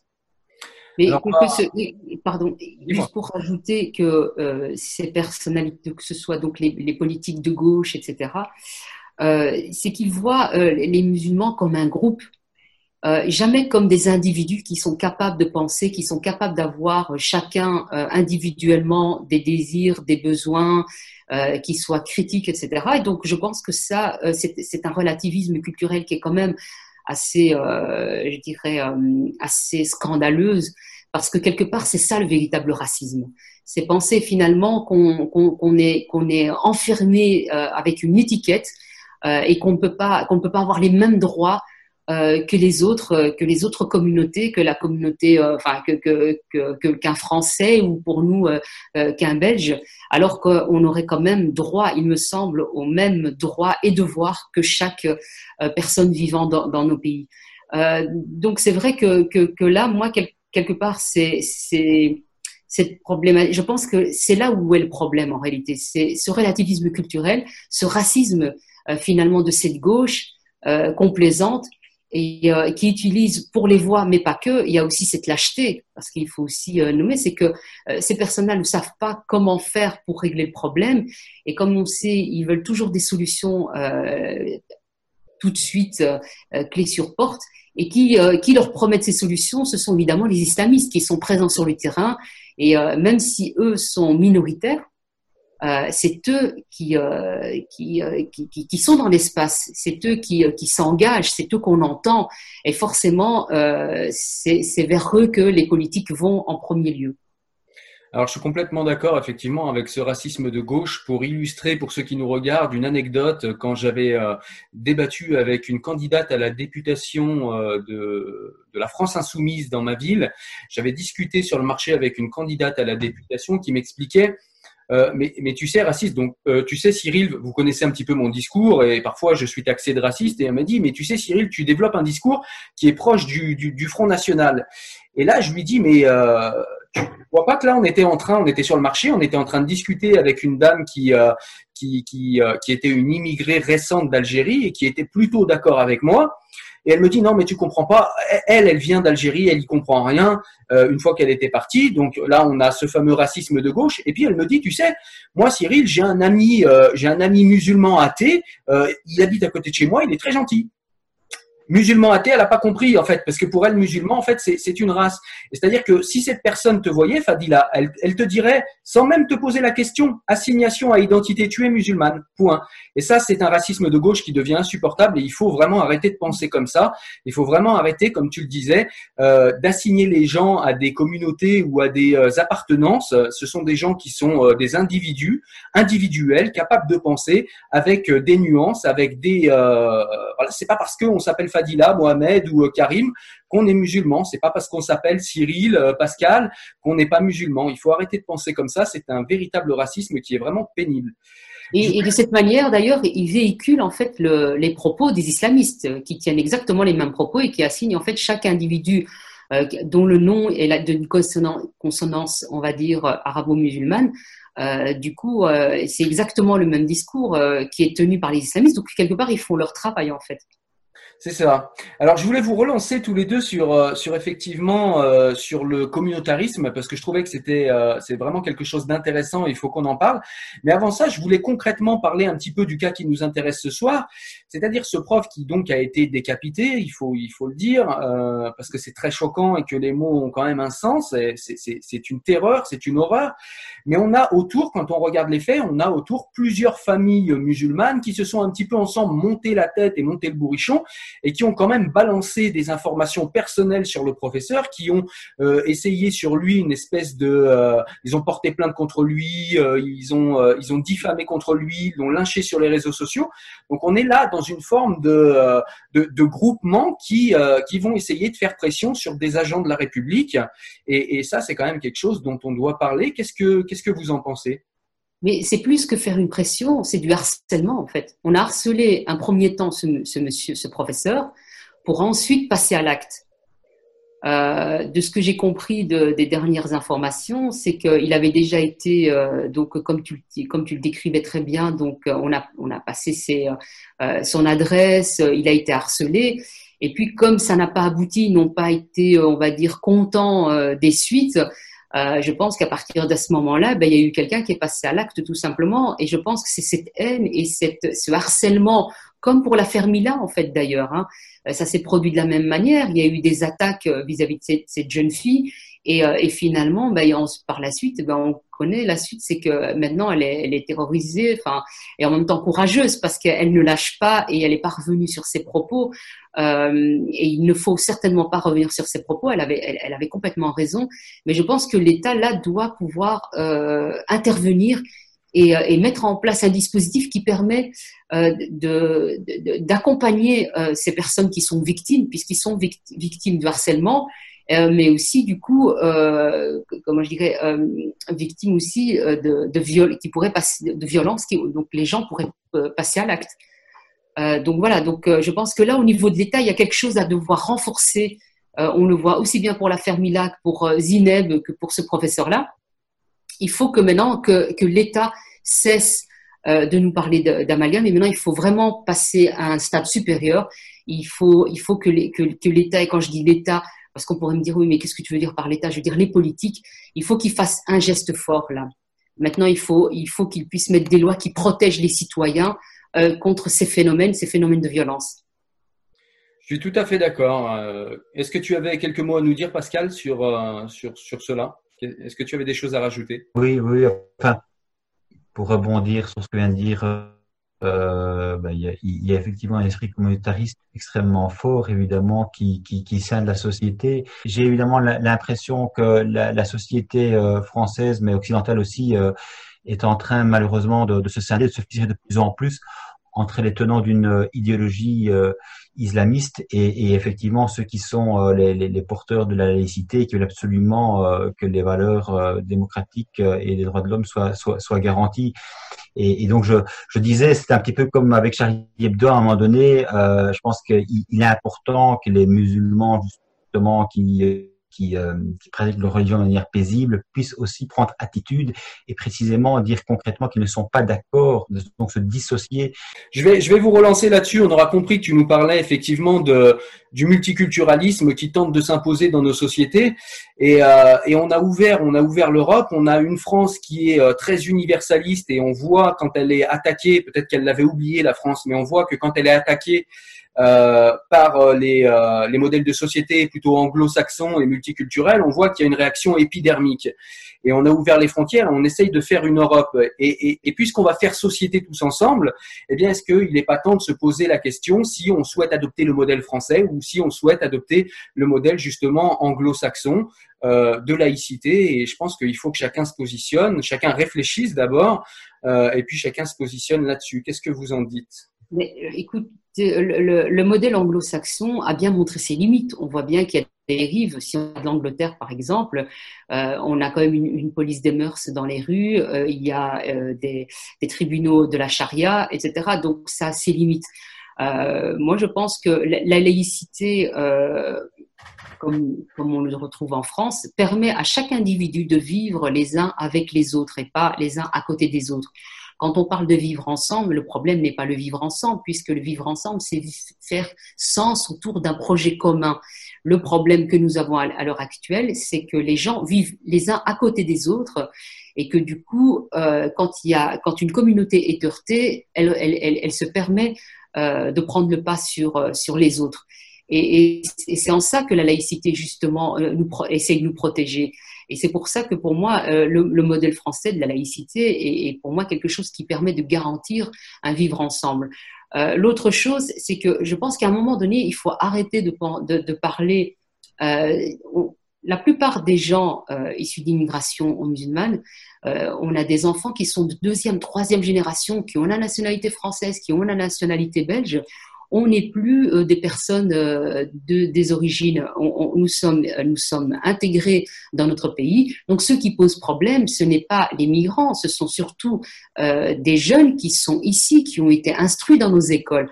Mais pardon, juste pour rajouter que euh, ces personnalités, que ce soit donc les, les politiques de gauche, etc., euh, c'est qu'ils voient euh, les musulmans comme un groupe, jamais comme des individus qui sont capables de penser, qui sont capables d'avoir chacun individuellement des désirs, des besoins, qui soient critiques, etc. Et donc, je pense que ça, c'est un relativisme culturel qui est quand même assez, euh, je dirais, euh, assez scandaleuse, parce que quelque part, c'est ça le véritable racisme. C'est penser finalement qu'on est, qu'on est enfermé euh, avec une étiquette et qu'on ne peut pas qu'on peut pas avoir les mêmes droits euh, que les autres, euh, que les autres communautés, que la communauté, euh, enfin que qu'un Français ou pour nous qu'un Belge, alors qu'on aurait quand même droit, il me semble, aux mêmes droits et devoirs que chaque personne vivant dans, dans nos pays. donc c'est vrai que, que, que là, moi quelque part, c'est cette problématique. Je pense que c'est là où est le problème en réalité. C'est ce relativisme culturel, ce racisme finalement de cette gauche euh, complaisante et euh, qui utilise pour les voix, mais pas que. Il y a aussi cette lâcheté, parce qu'il faut aussi euh, nommer, c'est que euh, ces personnes-là ne savent pas comment faire pour régler le problème. Et comme on sait, ils veulent toujours des solutions tout de suite clés sur porte. Et qui, qui leur promettent ces solutions, ce sont évidemment les islamistes qui sont présents sur le terrain. Et même si eux sont minoritaires, euh, c'est eux qui, euh, euh, qui, qui, qui, sont dans l'espace, c'est eux qui, qui s'engagent, c'est eux qu'on entend. Et forcément, c'est vers eux que les politiques vont en premier lieu. Alors, je suis complètement d'accord, effectivement, avec ce racisme de gauche. Pour illustrer, pour ceux qui nous regardent, une anecdote, quand j'avais débattu avec une candidate à la députation de, de, la France insoumise dans ma ville, j'avais discuté sur le marché avec une candidate à la députation qui m'expliquait euh, mais, mais, tu sais, raciste, donc euh, tu sais, Cyril, vous connaissez un petit peu mon discours et parfois je suis taxé de raciste et elle m'a dit, mais tu sais, Cyril, tu développes un discours qui est proche du, du, du Front National. Et là, je lui dis, mais euh, tu vois pas que là, on était en train, on était sur le marché, on était en train de discuter avec une dame qui, euh, qui, qui, qui était une immigrée récente d'Algérie et qui était plutôt d'accord avec moi. Et elle me dit non, mais tu comprends pas. Elle, elle vient d'Algérie, elle y comprend rien. Euh, une fois qu'elle était partie, donc là, on a ce fameux racisme de gauche. Et puis elle me dit, tu sais, moi, Cyril, j'ai un ami, euh, j'ai un ami musulman athée. Euh, il habite à côté de chez moi. Il est très gentil musulman athée, elle n'a pas compris en fait, parce que pour elle, musulman, en fait, c'est une race. C'est-à-dire que si cette personne te voyait, Fadila, elle, elle, te dirait, sans même te poser la question, assignation à identité, tu es musulmane, point. Et ça, c'est un racisme de gauche qui devient insupportable et il faut vraiment arrêter de penser comme ça. Il faut vraiment arrêter, comme tu le disais, euh, d'assigner les gens à des communautés ou à des euh, appartenances. Ce sont des gens qui sont euh, des individus, individuels, capables de penser avec euh, des nuances, avec des... voilà, c'est pas parce qu'on s'appelle Fadila, Mohamed ou euh, Karim qu'on est musulman. C'est pas parce qu'on s'appelle Cyril, euh, Pascal qu'on n'est pas musulman. Il faut arrêter de penser comme ça. C'est un véritable racisme qui est vraiment pénible. Et, de cette manière, d'ailleurs, il véhicule en fait les propos des islamistes euh, qui tiennent exactement les mêmes propos et qui assignent en fait chaque individu dont le nom est d'une consonance, on va dire, arabo-musulmane. du coup, c'est exactement le même discours qui est tenu par les islamistes. Donc, quelque part, ils font leur travail, en fait. C'est ça. Alors, je voulais vous relancer tous les deux sur, euh, sur effectivement, euh, sur le communautarisme, parce que je trouvais que c'était, euh, c'est vraiment quelque chose d'intéressant et il faut qu'on en parle. Mais avant ça, je voulais concrètement parler un petit peu du cas qui nous intéresse ce soir, c'est-à-dire ce prof qui donc a été décapité, il faut, il faut le dire, parce que c'est très choquant et que les mots ont quand même un sens. C'est une terreur, c'est une horreur. Mais on a autour, quand on regarde les faits, on a autour plusieurs familles musulmanes qui se sont un petit peu ensemble monté la tête et monté le bourrichon et qui ont quand même balancé des informations personnelles sur le professeur, qui ont euh, essayé sur lui une espèce de, euh, ils ont porté plainte contre lui, euh, ils ont ils ont diffamé contre lui, ils l'ont lynché sur les réseaux sociaux. Donc on est là dans une forme de de, de groupement qui qui vont essayer de faire pression sur des agents de la République et, et ça c'est quand même quelque chose dont on doit parler. Qu'est-ce que qu'est-ce que vous en pensez? Mais c'est plus que faire une pression, c'est du harcèlement en fait. On a harcelé un premier temps ce, monsieur, ce professeur, pour ensuite passer à l'acte. Euh, de ce que j'ai compris de, des dernières informations, c'est qu'il avait déjà été, euh, donc comme tu, comme tu le décrivais très bien, donc euh, on a, on a passé son adresse, il a été harcelé, et puis comme ça n'a pas abouti, ils n'ont pas été, on va dire, contents des suites, euh, je pense qu'à partir de ce moment-là, ben, il y a eu quelqu'un qui est passé à l'acte tout simplement. Et je pense que c'est cette haine et cette, ce harcèlement, comme pour l'affaire Mila en fait d'ailleurs. Hein, euh, ça s'est produit de la même manière. Il y a eu des attaques euh, vis-à-vis de cette, cette, jeune fille. Et, euh, et finalement, ben, par la suite, ben, on la suite, c'est que maintenant elle est, terrorisée, enfin, et en même temps courageuse parce qu'elle ne lâche pas et elle est pas revenue sur ses propos. Euh, il ne faut certainement pas revenir sur ses propos. Elle avait, complètement raison. Mais je pense que l'État là doit pouvoir euh, intervenir et, et, mettre en place un dispositif qui permet d'accompagner ces personnes qui sont victimes, puisqu'ils sont victimes de harcèlement, mais aussi du coup, comment je dirais, victimes aussi de, de viol, qui pourraient passer de violence, donc les gens pourraient passer à l'acte. donc voilà, donc je pense que là, au niveau de l'État, il y a quelque chose à devoir renforcer euh, on le voit aussi bien pour l'affaire Milac, pour euh, Zineb que pour ce professeur-là. Il faut que maintenant que, l'État cesse euh, de nous parler d'Amalia, mais maintenant il faut vraiment passer à un stade supérieur. Il faut, il faut que l'État, et quand je dis l'État, parce qu'on pourrait me dire oui, mais qu'est-ce que tu veux dire par l'État? Je veux dire les politiques. Il faut qu'ils fassent un geste fort là. Maintenant, il faut, il faut qu'ils puissent mettre des lois qui protègent les citoyens contre ces phénomènes, ces phénomènes de violence. Je suis tout à fait d'accord. Euh, est-ce que tu avais quelques mots à nous dire, Pascal, sur, euh, sur, sur cela? Est-ce que tu avais des choses à rajouter? Oui, oui. Enfin, pour rebondir sur ce que vient de dire, euh, ben, il, y a, il, y a, effectivement un esprit communautariste extrêmement fort, évidemment, qui, qui, qui scinde la société. J'ai évidemment l'impression que la, la société française, mais occidentale aussi, est en train malheureusement de, de se scinder, de se fissurer de plus en plus entre les tenants d'une idéologie islamistes et, et, effectivement ceux qui sont euh, les, les, les, porteurs de la laïcité qui veulent absolument euh, que les valeurs euh, démocratiques et les droits de l'homme soient, soient, soient garantis. Et, et, donc je, je disais, c'est un petit peu comme avec Charlie Hebdo à un moment donné. je pense qu'il est important que les musulmans justement qui qui, euh, pratiquent leur religion de manière paisible puissent aussi prendre attitude et précisément dire concrètement qu'ils ne sont pas d'accord, donc se dissocier. Je vais, je vais vous relancer là-dessus. On aura compris que tu nous parlais effectivement de, du multiculturalisme qui tente de s'imposer dans nos sociétés. Et, euh, et, on a ouvert, on a ouvert l'Europe. On a une France qui est euh, très universaliste et on voit quand elle est attaquée, peut-être qu'elle l'avait oublié la France, mais on voit que quand elle est attaquée euh, par euh, les, euh, les, modèles de société plutôt anglo-saxons et multiculturels, on voit qu'il y a une réaction épidermique. Et on a ouvert les frontières, on essaye de faire une Europe. Et, et, et puisqu'on va faire société tous ensemble, eh bien, est-ce qu'il n'est pas temps de se poser la question si on souhaite adopter le modèle français ou si on souhaite adopter le modèle justement anglo-saxon euh, de laïcité? Et je pense qu'il faut que chacun se positionne, chacun réfléchisse d'abord, euh, et puis chacun se positionne là-dessus. Qu'est-ce que vous en dites? Mais écoute, le, modèle anglo-saxon a bien montré ses limites. On voit bien qu'il y a des dérives. Si on de l'Angleterre, par exemple, euh, on a quand même une, police des mœurs dans les rues, euh, il y a euh, des, tribunaux de la charia, etc. Donc ça a ses limites. moi, je pense que la, laïcité, comme, comme on le retrouve en France, permet à chaque individu de vivre les uns avec les autres et pas les uns à côté des autres. Quand on parle de vivre ensemble, le problème n'est pas le vivre ensemble, puisque le vivre ensemble, c'est faire sens autour d'un projet commun. Le problème que nous avons à l'heure actuelle, c'est que les gens vivent les uns à côté des autres et que du coup, euh, quand, il y a, quand une communauté est heurtée, elle, elle, elle, se permet euh, de prendre le pas sur, euh, sur les autres. Et, c'est en ça que la laïcité, justement, nous, essaie de nous protéger. Et c'est pour ça que pour moi, euh, le, le, modèle français de la laïcité est, pour moi quelque chose qui permet de garantir un vivre ensemble. Euh, L'autre chose, c'est que je pense qu'à un moment donné, il faut arrêter de, parler. Euh, la plupart des gens issus d'immigration musulmane, on a des enfants qui sont de deuxième, troisième génération, qui ont la nationalité française, qui ont la nationalité belge on n'est plus euh, des personnes euh, de, des origines. nous sommes, nous sommes intégrés dans notre pays. Donc, ce qui pose problème, ce n'est pas les migrants, ce sont surtout euh, des jeunes qui sont ici, qui ont été instruits dans nos écoles.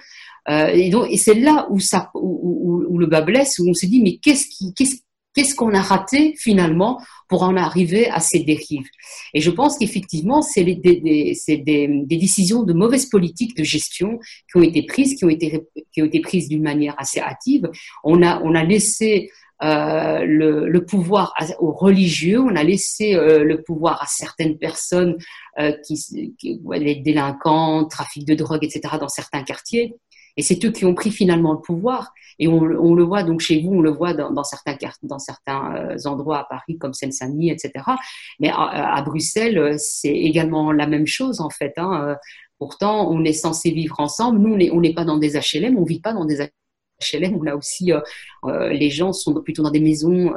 et donc, et c'est là où ça, où, où, le bas blesse, où on se dit, mais qu'est-ce qui, qu'est-ce Qu'est-ce qu'on a raté finalement pour en arriver à ces dérives? Et je pense qu'effectivement, c'est des, des, des, décisions de mauvaise politique de gestion qui ont été prises, qui ont été, qui ont été prises d'une manière assez hâtive. On a, on a laissé euh, le, le, pouvoir aux religieux, on a laissé euh, le pouvoir à certaines personnes euh, qui, qui les délinquants, trafic de drogue, etc. dans certains quartiers. Et c'est eux qui ont pris finalement le pouvoir. Et on, le voit donc chez vous, on le voit dans, certains, euh, endroits à Paris comme Seine-Saint-Denis, etc. Mais à, Bruxelles, euh, c'est également la même chose en fait. Hein. Euh, pourtant, on est censé vivre ensemble. Nous, on n'est pas dans des HLM, on vit pas dans des HLM, là aussi les gens sont plutôt dans des maisons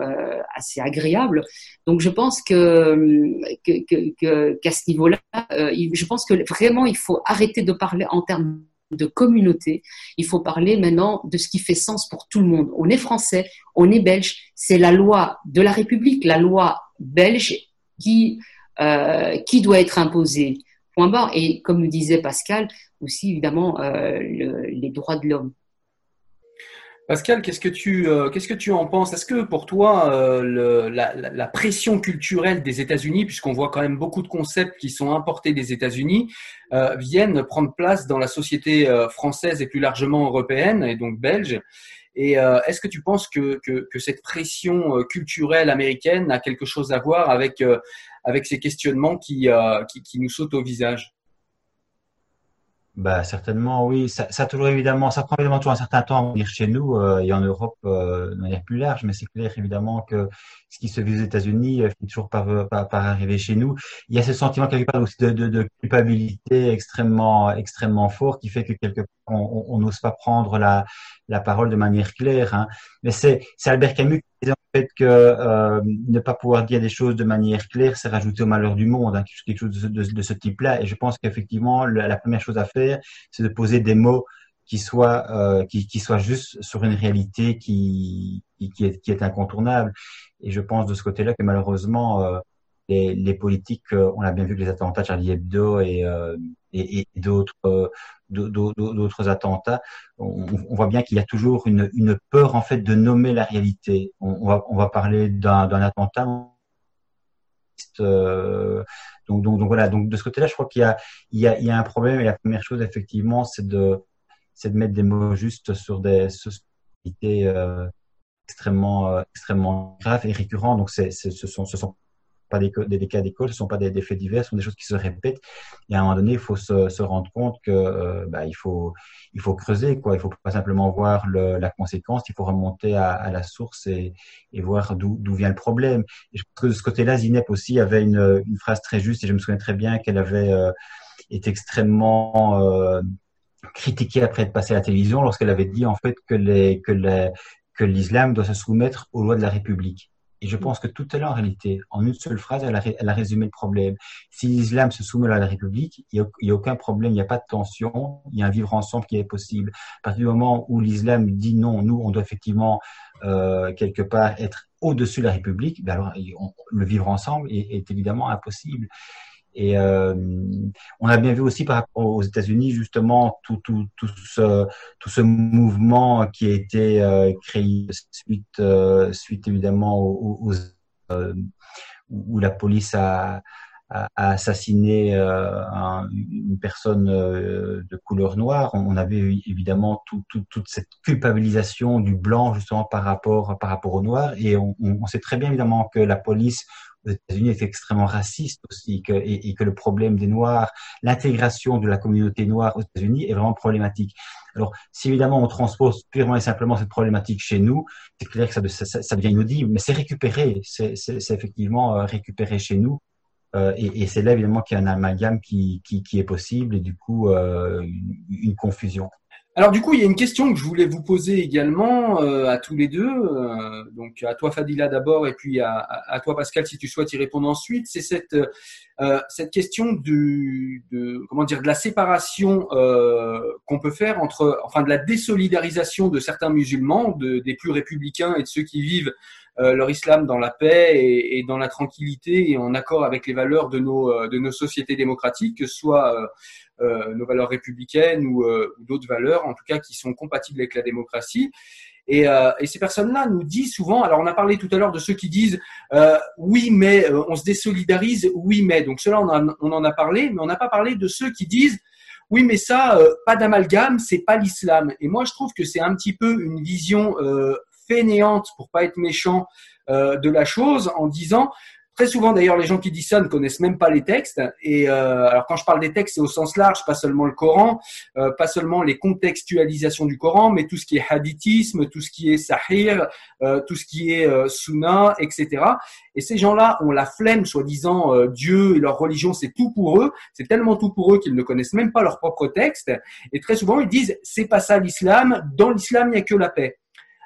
assez agréables. Donc je pense que qu'à ce niveau-là, je pense que vraiment il faut arrêter de parler en termes de communauté. Il faut parler maintenant de ce qui fait sens pour tout le monde. On est français, on est belge, c'est la loi de la République, la loi belge qui, euh, qui doit être imposée. Point barre. Et comme nous disait Pascal, aussi évidemment euh, les droits de l'homme. Pascal, qu'est-ce que tu euh, qu'est-ce que tu en penses? Est-ce que pour toi euh, la, pression culturelle des États-Unis, puisqu'on voit quand même beaucoup de concepts qui sont importés des États-Unis, euh, viennent prendre place dans la société française et plus largement européenne et donc belge? Et est-ce que tu penses que, que, cette pression culturelle américaine a quelque chose à voir avec avec ces questionnements qui, qui, qui nous sautent au visage? Bah, certainement, oui. Ça, ça, toujours évidemment, ça prend évidemment toujours un certain temps à venir chez nous euh, et en Europe euh, de manière plus large, mais c'est clair évidemment que ce qui se vit aux États-Unis euh, finit toujours par, par, par, arriver chez nous. Il y a ce sentiment quelque part aussi de, de, de culpabilité extrêmement, extrêmement fort qui fait que quelque part on n'ose pas prendre la, la parole de manière claire. Hein. Mais c'est Albert Camus qui disait en fait que euh, ne pas pouvoir dire des choses de manière claire, c'est rajouter au malheur du monde, hein, quelque chose de, ce type-là. Et je pense qu'effectivement, la, première chose à faire, c'est de poser des mots qui soient euh, qui, qui soient juste sur une réalité qui, qui, est, qui est incontournable. Et je pense de ce côté-là que malheureusement, euh, les, les, politiques, euh, on a bien vu que les attentats Charlie Hebdo et, euh, et, d'autres d'autres attentats, on, voit bien qu'il y a toujours une, peur en fait de nommer la réalité. On, va, parler d'un attentat. Euh, donc, voilà. Donc de ce côté-là, je crois qu'il y y, y a un problème. Et la première chose, effectivement, c'est de, de mettre des mots justes sur des sociétés euh, extrêmement, euh, extrêmement graves et récurrents. Donc c'est, ce sont pas des, des, cas d'école, ce sont pas des, des, faits divers, ce sont des choses qui se répètent. Et à un moment donné, il faut se, rendre compte que euh, bah, faut creuser quoi. Il faut pas simplement voir la conséquence, il faut remonter à, la source et, voir d'où vient le problème. Et je pense que de ce côté-là, Zinep aussi avait une, phrase très juste et je me souviens très bien qu'elle avait euh, été extrêmement euh, critiquée après être passée à la télévision lorsqu'elle avait dit en fait que l'islam doit se soumettre aux lois de la République. Et je pense que tout est là en réalité. En une seule phrase, elle a, elle a résumé le problème. Si l'islam se soumet à la République, il n'y a, a, aucun problème, il n'y a pas de tension, il y a un vivre ensemble qui est possible. À partir du moment où l'islam dit non, nous, on doit effectivement euh, quelque part être au-dessus de la République, ben alors le vivre ensemble est, est évidemment impossible. Et euh, on a bien vu aussi par rapport aux États-Unis justement tout, tout, tout, ce, tout ce mouvement qui a été euh, créé suite, euh, suite évidemment où la police a, assassiné une personne de couleur noire. On avait évidemment tout, tout, toute cette culpabilisation du blanc justement par rapport par rapport au noir. Et on sait très bien évidemment que la police aux États-Unis est extrêmement raciste aussi et, que le problème des Noirs, l'intégration de la communauté noire aux États-Unis est vraiment problématique. Alors, si évidemment on transpose purement et simplement cette problématique chez nous, c'est clair que ça, ça, ça, devient inaudible, mais c'est récupéré, c'est effectivement euh, récupéré chez nous. Euh, et, c'est là évidemment qu'il y a un amalgame qui, est possible et du coup euh, une confusion. Alors du coup, il y a une question que je voulais vous poser également euh, à tous les deux, euh, donc à toi Fadila d'abord et puis à, toi Pascal si tu souhaites y répondre ensuite. C'est cette euh, cette question du de comment dire de la séparation qu'on peut faire entre enfin de la désolidarisation de certains musulmans, de, des plus républicains et de ceux qui vivent leur islam dans la paix et, et, dans la tranquillité et en accord avec les valeurs de nos de nos sociétés démocratiques, que ce soit euh, nos valeurs républicaines euh, ou, d'autres valeurs, en tout cas qui sont compatibles avec la démocratie. Et, euh, et, ces personnes-là nous disent souvent, alors on a parlé tout à l'heure de ceux qui disent euh, oui mais on se désolidarise, oui mais, donc cela on, on en a parlé, mais on n'a pas parlé de ceux qui disent oui mais ça, pas d'amalgame, c'est pas l'islam. Et moi je trouve que c'est un petit peu une vision fainéante, pour pas être méchant, de la chose, en disant Très souvent, d'ailleurs, les gens qui disent ça ne connaissent même pas les textes. Et euh, alors, quand je parle des textes, c'est au sens large, pas seulement le Coran, euh, pas seulement les contextualisations du Coran, mais tout ce qui est hadithisme, tout ce qui est sahir, euh, tout ce qui est euh, sunna, etc. Et ces gens-là ont la flemme, soi-disant, euh, Dieu et leur religion, c'est tout pour eux. C'est tellement tout pour eux qu'ils ne connaissent même pas leur propre texte. Et très souvent, ils disent, c'est pas ça l'islam. Dans l'islam, il n'y a que la paix.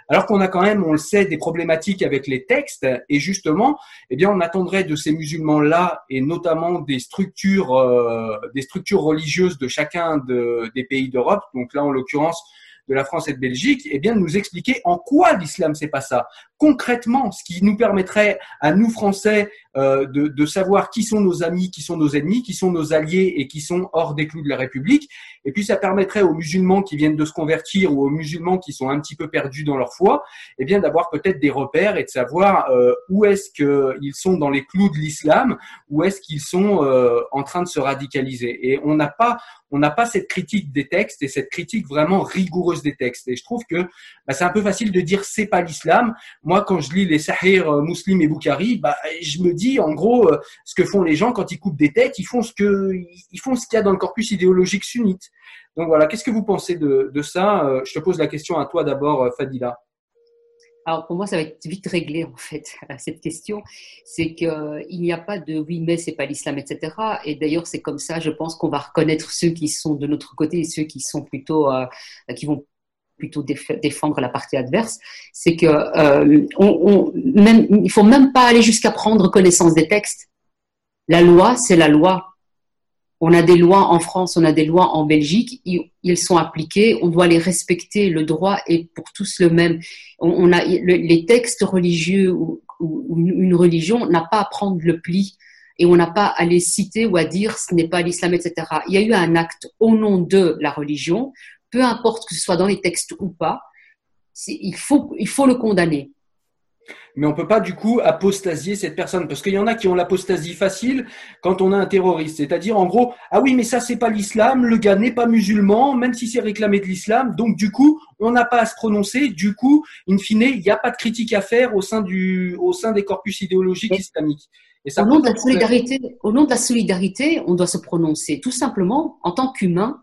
Alors qu'on a quand même, on le sait, des problématiques avec les textes, et justement, eh bien, on attendrait de ces musulmans-là, et notamment des structures, euh, des structures religieuses de chacun des pays d'Europe, donc là, en l'occurrence, de la France et de Belgique, eh bien, de nous expliquer en quoi l'islam c'est pas ça. Concrètement, ce qui nous permettrait à nous Français euh, de, de, savoir qui sont nos amis, qui sont nos ennemis, qui sont nos alliés et qui sont hors des clous de la République. Et puis ça permettrait aux musulmans qui viennent de se convertir ou aux musulmans qui sont un petit peu perdus dans leur foi, eh bien d'avoir peut-être des repères et de savoir euh, où est-ce qu'ils sont dans les clous de l'islam, où est-ce qu'ils sont euh, en train de se radicaliser. Et on n'a pas on n'a pas cette critique des textes et cette critique vraiment rigoureuse des textes. Et je trouve que bah, c'est un peu facile de dire c'est pas l'islam. Moi, quand je lis les Sahir Muslim et Bukhari, bah, je me dis en gros, euh, ce que font les gens quand ils coupent des têtes, ils font ce que, font ce qu'il y a dans le corpus idéologique sunnite. Donc voilà, qu'est-ce que vous pensez de, ça euh, Je te pose la question à toi d'abord, euh, Fadila. Alors pour moi, ça va être vite réglé en fait cette question. C'est qu'il n'y a pas de oui mais c'est pas l'islam, etc. Et d'ailleurs c'est comme ça, je pense qu'on va reconnaître ceux qui sont de notre côté et ceux qui sont plutôt qui vont plutôt défendre la partie adverse, c'est que euh, on, même, il faut même pas aller jusqu'à prendre connaissance des textes. La loi, c'est la loi. On a des lois en France, on a des lois en Belgique, ils, sont appliqués, on doit les respecter. Le droit est pour tous le même. On, a les textes religieux ou, ou une religion n'a pas à prendre le pli et on n'a pas à les citer ou à dire ce n'est pas l'islam, etc. Il y a eu un acte au nom de la religion peu importe que ce soit dans les textes ou pas, il faut, il faut le condamner. Mais on ne peut pas du coup apostasier cette personne parce qu'il y en a qui ont l'apostasie facile quand on a un terroriste, c'est-à-dire en gros ah oui mais ça c'est pas l'islam, le gars n'est pas musulman même si c'est réclamé de l'islam, donc du coup on n'a pas à se prononcer, du coup in fine il n'y a pas de critique à faire au sein du au sein des corpus idéologiques islamiques. Et au nom de la solidarité, au nom de la solidarité, on doit se prononcer tout simplement en tant qu'humain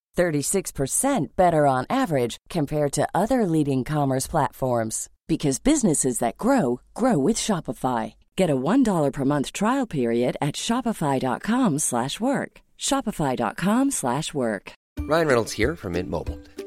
36% better on average compared to other leading commerce platforms because businesses that grow grow with Shopify. Get a $1 per month trial period at shopify.com/work. shopify.com/work. Ryan Reynolds here from Mint Mobile.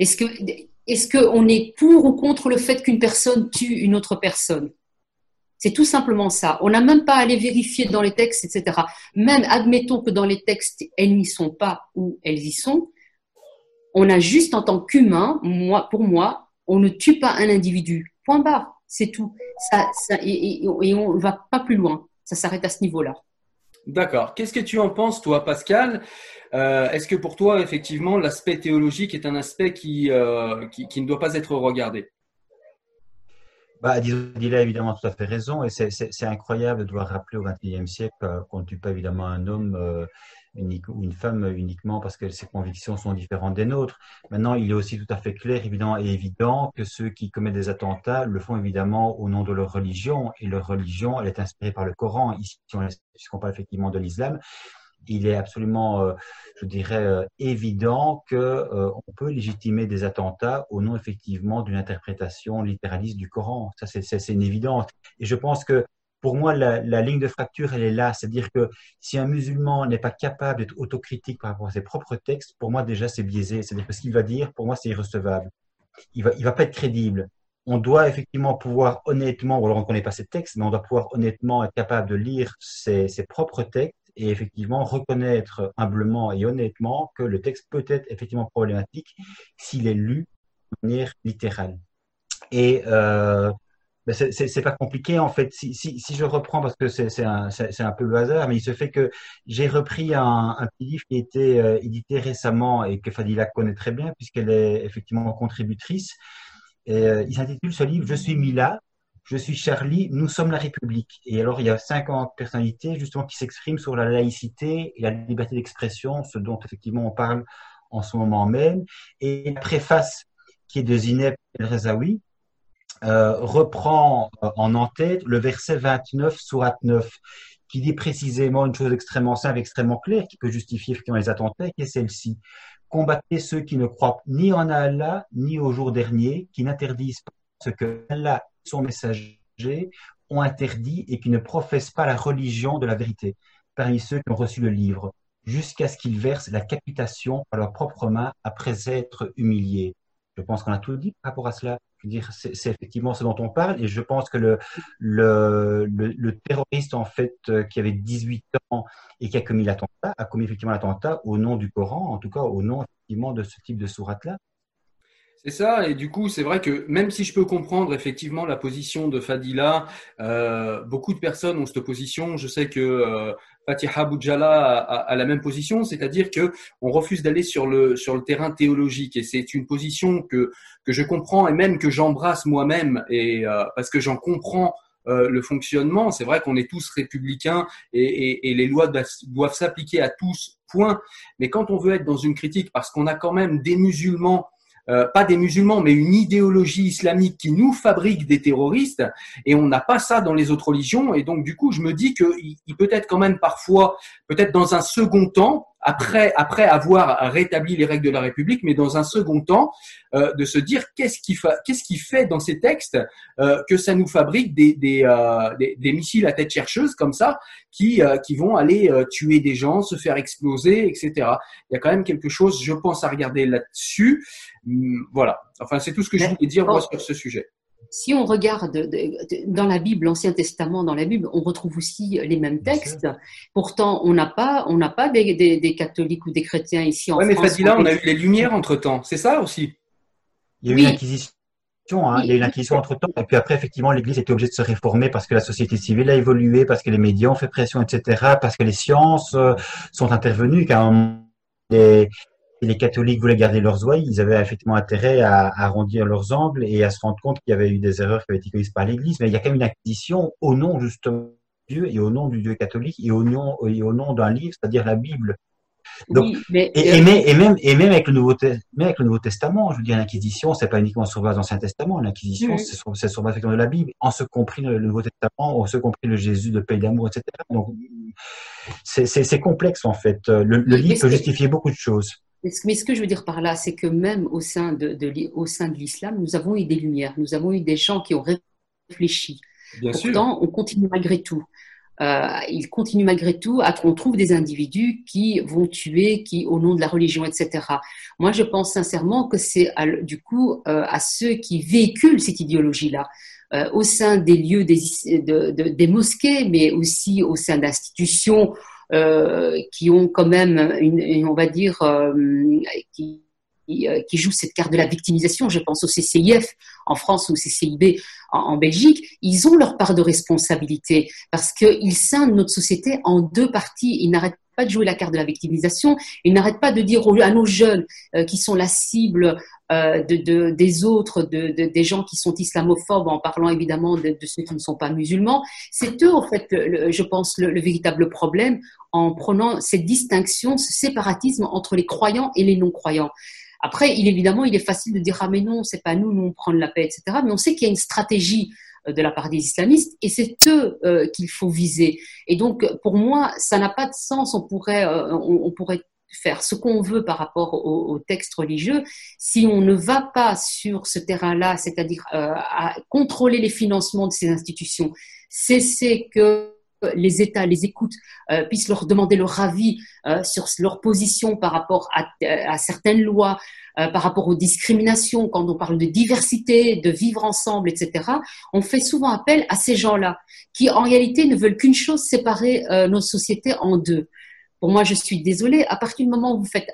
Est-ce que est-ce qu'on est pour ou contre le fait qu'une personne tue une autre personne? C'est tout simplement ça. On n'a même pas à aller vérifier dans les textes, etc. Même admettons que dans les textes, elles n'y sont pas ou elles y sont. On a juste en tant qu'humain, moi, pour moi, on ne tue pas un individu. Point barre. C'est tout. Ça, et, et on ne va pas plus loin. Ça s'arrête à ce niveau-là. D'accord. Qu'est-ce que tu en penses, toi, Pascal? Euh, Est-ce que pour toi, effectivement, l'aspect théologique est un aspect qui, euh, qui, ne doit pas être regardé? Bah, il a évidemment tout à fait raison, et c'est incroyable de devoir rappeler au XXIe siècle euh, qu'on ne tue pas évidemment un homme unique, ou une femme uniquement parce que ses convictions sont différentes des nôtres. Maintenant, il est aussi tout à fait clair, évident et évident que ceux qui commettent des attentats le font évidemment au nom de leur religion, et leur religion, elle est inspirée par le Coran. Ici, puisqu'on parle effectivement de l'islam, il est absolument, euh, je dirais, euh, évident qu'on euh, peut légitimer des attentats au nom effectivement d'une interprétation littéraliste du Coran. Ça, c'est une évidence. Et je pense que pour moi, la, ligne de fracture, elle est là. C'est-à-dire que si un musulman n'est pas capable d'être autocritique par rapport à ses propres textes, pour moi, déjà, c'est biaisé. C'est-à-dire que ce qu'il va dire, pour moi, c'est irrecevable. Il va, il va pas être crédible. On doit effectivement pouvoir honnêtement, ou alors on ne connaît pas ses textes, mais on doit pouvoir honnêtement être capable de lire ses, ses propres textes et effectivement reconnaître humblement et honnêtement que le texte peut être effectivement problématique s'il est lu de manière littérale. Et euh, ben c'est pas compliqué en fait. Si, si, si je reprends parce que c'est un, un, peu le hasard, mais il se fait que j'ai repris un, un, petit livre qui a été euh, édité récemment et que Fadila connaît très bien puisqu'elle est effectivement contributrice. Euh, il s'intitule ce livre Je suis Mila, je suis Charlie, nous sommes la République. Et alors il y a 50 personnalités justement qui s'expriment sur la laïcité et la liberté d'expression, ce dont effectivement on parle en ce moment même. Et la préface qui est de Zineb El Rezaoui, euh, reprend euh, en en-tête le verset 29, surat 9, qui dit précisément une chose extrêmement simple, extrêmement claire, qui peut justifier effectivement les attentats, qui est celle-ci. Combattez ceux qui ne croient ni en Allah, ni au jour dernier, qui n'interdisent pas ce que Allah et son messager ont interdit et qui ne professent pas la religion de la vérité, parmi ceux qui ont reçu le livre, jusqu'à ce qu'ils versent la capitation à leurs propres mains après être humiliés. Je pense qu'on a tout dit par rapport à cela. Dire, c'est effectivement ce dont on parle, et je pense que le, terroriste en fait euh, qui avait 18 ans et qui a commis l'attentat a commis effectivement l'attentat au nom du Coran, en tout cas au nom effectivement de ce type de sourate là. C'est ça, et du coup, c'est vrai que même si je peux comprendre effectivement la position de Fadila, euh, beaucoup de personnes ont cette position. Je sais que euh, Fatiha Boudjala a, la même position, c'est-à-dire que on refuse d'aller sur le sur le terrain théologique, et c'est une position que que je comprends et même que j'embrasse moi-même, et euh, parce que j'en comprends euh, le fonctionnement. C'est vrai qu'on est tous républicains et, et, et les lois doivent s'appliquer à tous. Point. Mais quand on veut être dans une critique, parce qu'on a quand même des musulmans euh, pas des musulmans, mais une idéologie islamique qui nous fabrique des terroristes, et on n'a pas ça dans les autres religions, et donc du coup, je me dis qu'il il peut être quand même parfois, peut-être dans un second temps, après, après avoir rétabli les règles de la République, mais dans un second temps, euh, de se dire qu'est-ce qui, qu'est-ce qui fait dans ces textes euh, que ça nous fabrique des, des, euh, des, des, missiles à tête chercheuse comme ça, qui, euh, qui vont aller euh, tuer des gens, se faire exploser, etc. Il y a quand même quelque chose, je pense, à regarder là-dessus. Hum, voilà. Enfin, c'est tout ce que je voulais dire moi, sur ce sujet si on regarde dans la Bible, l'Ancien Testament, dans la Bible, on retrouve aussi les mêmes textes. Pourtant, on n'a pas, on n'a pas des, catholiques ou des chrétiens ici en ouais, France. mais là, on a eu les Lumières entre temps. C'est ça aussi? Il y a eu l'inquisition. Hein. Il y a eu l'inquisition entre temps, et puis après, effectivement, l'Église était obligée de se réformer parce que la société civile a évolué, parce que les médias ont fait pression, etc., parce que les sciences euh, sont intervenues, qu'à un moment, si les catholiques voulaient garder leurs ouailles, ils avaient effectivement intérêt à, arrondir leurs angles et à se rendre compte qu'il y avait eu des erreurs qui avaient été commises par l'Église. Mais il y a quand même une acquisition au nom justement de Dieu et au nom du Dieu catholique et au nom, et au nom d'un livre, c'est-à-dire la Bible. Donc, et, et, même, et même avec le Nouveau, même avec le Nouveau Testament, je veux dire, l'Inquisition, c'est pas uniquement sur base de l'Ancien Testament. L'Inquisition, c'est sur, sur, base de la Bible, en ce compris le, Nouveau Testament, en ce compris le Jésus de paix d'amour, etc. Donc, c'est complexe en fait. Le, le livre peut justifier beaucoup de choses. Mais ce que je veux dire par là, c'est que même au sein de, au sein de l'islam, nous avons eu des lumières, nous avons eu des gens qui ont réfléchi. Bien Pourtant, on continue malgré tout. Euh, il continue malgré tout à qu'on trouve des individus qui vont tuer, qui au nom de la religion, etc. Moi, je pense sincèrement que c'est du coup euh, à ceux qui véhiculent cette idéologie-là, euh, au sein des lieux des, de, des mosquées, mais aussi au sein d'institutions qui ont quand même une, on va dire, euh, qui, euh, qui jouent cette carte de la victimisation, je pense au CCIF en France ou au CCIB en, Belgique, ils ont leur part de responsabilité parce qu'ils scindent notre société en deux parties. Ils n'arrêtent pas de jouer la carte de la victimisation, ils n'arrêtent pas de dire à nos jeunes qui sont la cible euh, de, des autres, de, des gens qui sont islamophobes, en parlant évidemment de, ceux qui ne sont pas musulmans. C'est eux, en fait, je pense, le, véritable problème en prenant cette distinction, ce séparatisme entre les croyants et les non-croyants. Après, il, évidemment, il est facile de dire ah mais non, c'est pas nous, nous on prend la paix, etc. Mais on sait qu'il y a une stratégie euh, de la part des islamistes et c'est eux euh, qu'il faut viser. Et donc, pour moi, ça n'a pas de sens. On pourrait, on, pourrait faire ce qu'on veut par rapport au, texte religieux, si on ne va pas sur ce terrain-là, c'est-à-dire euh, à contrôler les financements de ces institutions, cesser que les États les écoutent, euh, puissent leur demander leur avis euh, sur leur position par rapport à, certaines lois, euh, par rapport aux discriminations, quand on parle de diversité, de vivre ensemble, etc. On fait souvent appel à ces gens-là, qui en réalité ne veulent qu'une chose, séparer nos sociétés en deux. Pour moi, je suis désolée, à partir du moment où vous faites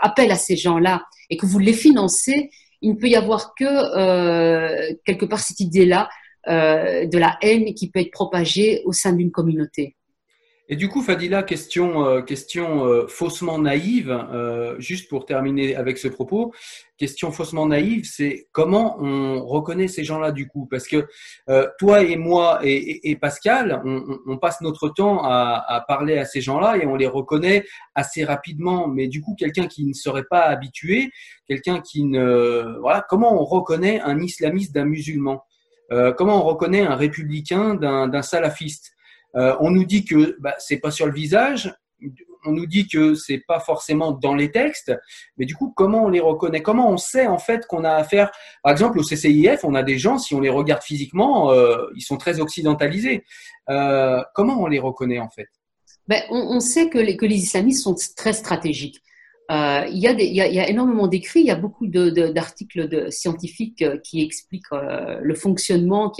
appel à ces gens-là et que vous les financez, il ne peut y avoir que quelque part cette idée-là euh, de la haine qui peut être propagée au sein d'une communauté. Et du coup, Fadila, question, euh, question euh, faussement naïve, juste pour terminer avec ce propos, question faussement naïve, c'est comment on reconnaît ces gens-là du coup? Parce que toi et moi et, Pascal, on, passe notre temps à, à parler à ces gens-là et on les reconnaît assez rapidement. Mais du coup, quelqu'un qui ne serait pas habitué, quelqu'un qui ne... Voilà, comment on reconnaît un islamiste d'un musulman? Euh, comment on reconnaît un républicain d'un salafiste? Euh, On nous dit que bah, c'est pas sur le visage, on nous dit que c'est pas forcément dans les textes, mais du coup, comment on les reconnaît? Comment on sait en fait qu'on a affaire, par exemple, au CCIF, on a des gens, si on les regarde physiquement, euh, ils sont très occidentalisés. comment on les reconnaît en fait? Ben, on, sait que les, que les islamistes sont très stratégiques. Euh, il, y a énormément d'écrits, il y a beaucoup d'articles scientifiques euh, qui expliquent euh, le fonctionnement,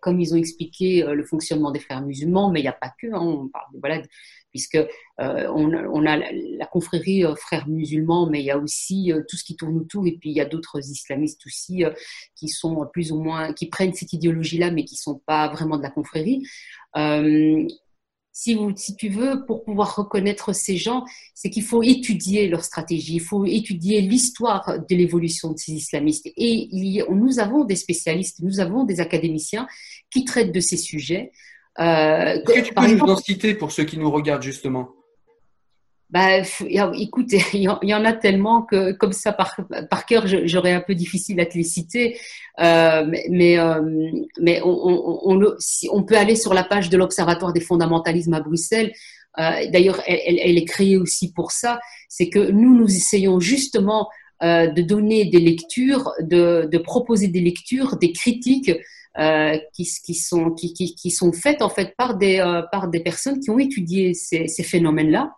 comme ils ont expliqué le fonctionnement des frères musulmans, mais il n'y a pas que, hein, on parle de, voilà, puisque on, a la, confrérie frères musulmans, mais il y a aussi tout ce qui tourne autour, et puis il y a d'autres islamistes aussi qui sont plus ou moins, qui prennent cette idéologie-là, mais qui ne sont pas vraiment de la confrérie si, vous, si tu veux, pour pouvoir reconnaître ces gens, c'est qu'il faut étudier leur stratégie, il faut étudier l'histoire de l'évolution de ces islamistes. Et il, nous avons des spécialistes, nous avons des académiciens qui traitent de ces sujets. Euh, Est-ce que tu peux nous en citer pour ceux qui nous regardent justement? Bah, écoute, il y en a tellement que comme ça par, par cœur, j'aurais un peu difficile à te les citer. Euh, mais euh, mais on, on, on, peut aller sur la page de l'Observatoire des fondamentalismes à Bruxelles. Euh, D'ailleurs, elle, elle, est créée aussi pour ça. C'est que nous, nous essayons justement euh, de donner des lectures, de, de, proposer des lectures, des critiques euh, qui, qui, sont, qui, qui, sont faites en fait par des, euh, par des personnes qui ont étudié ces, ces phénomènes-là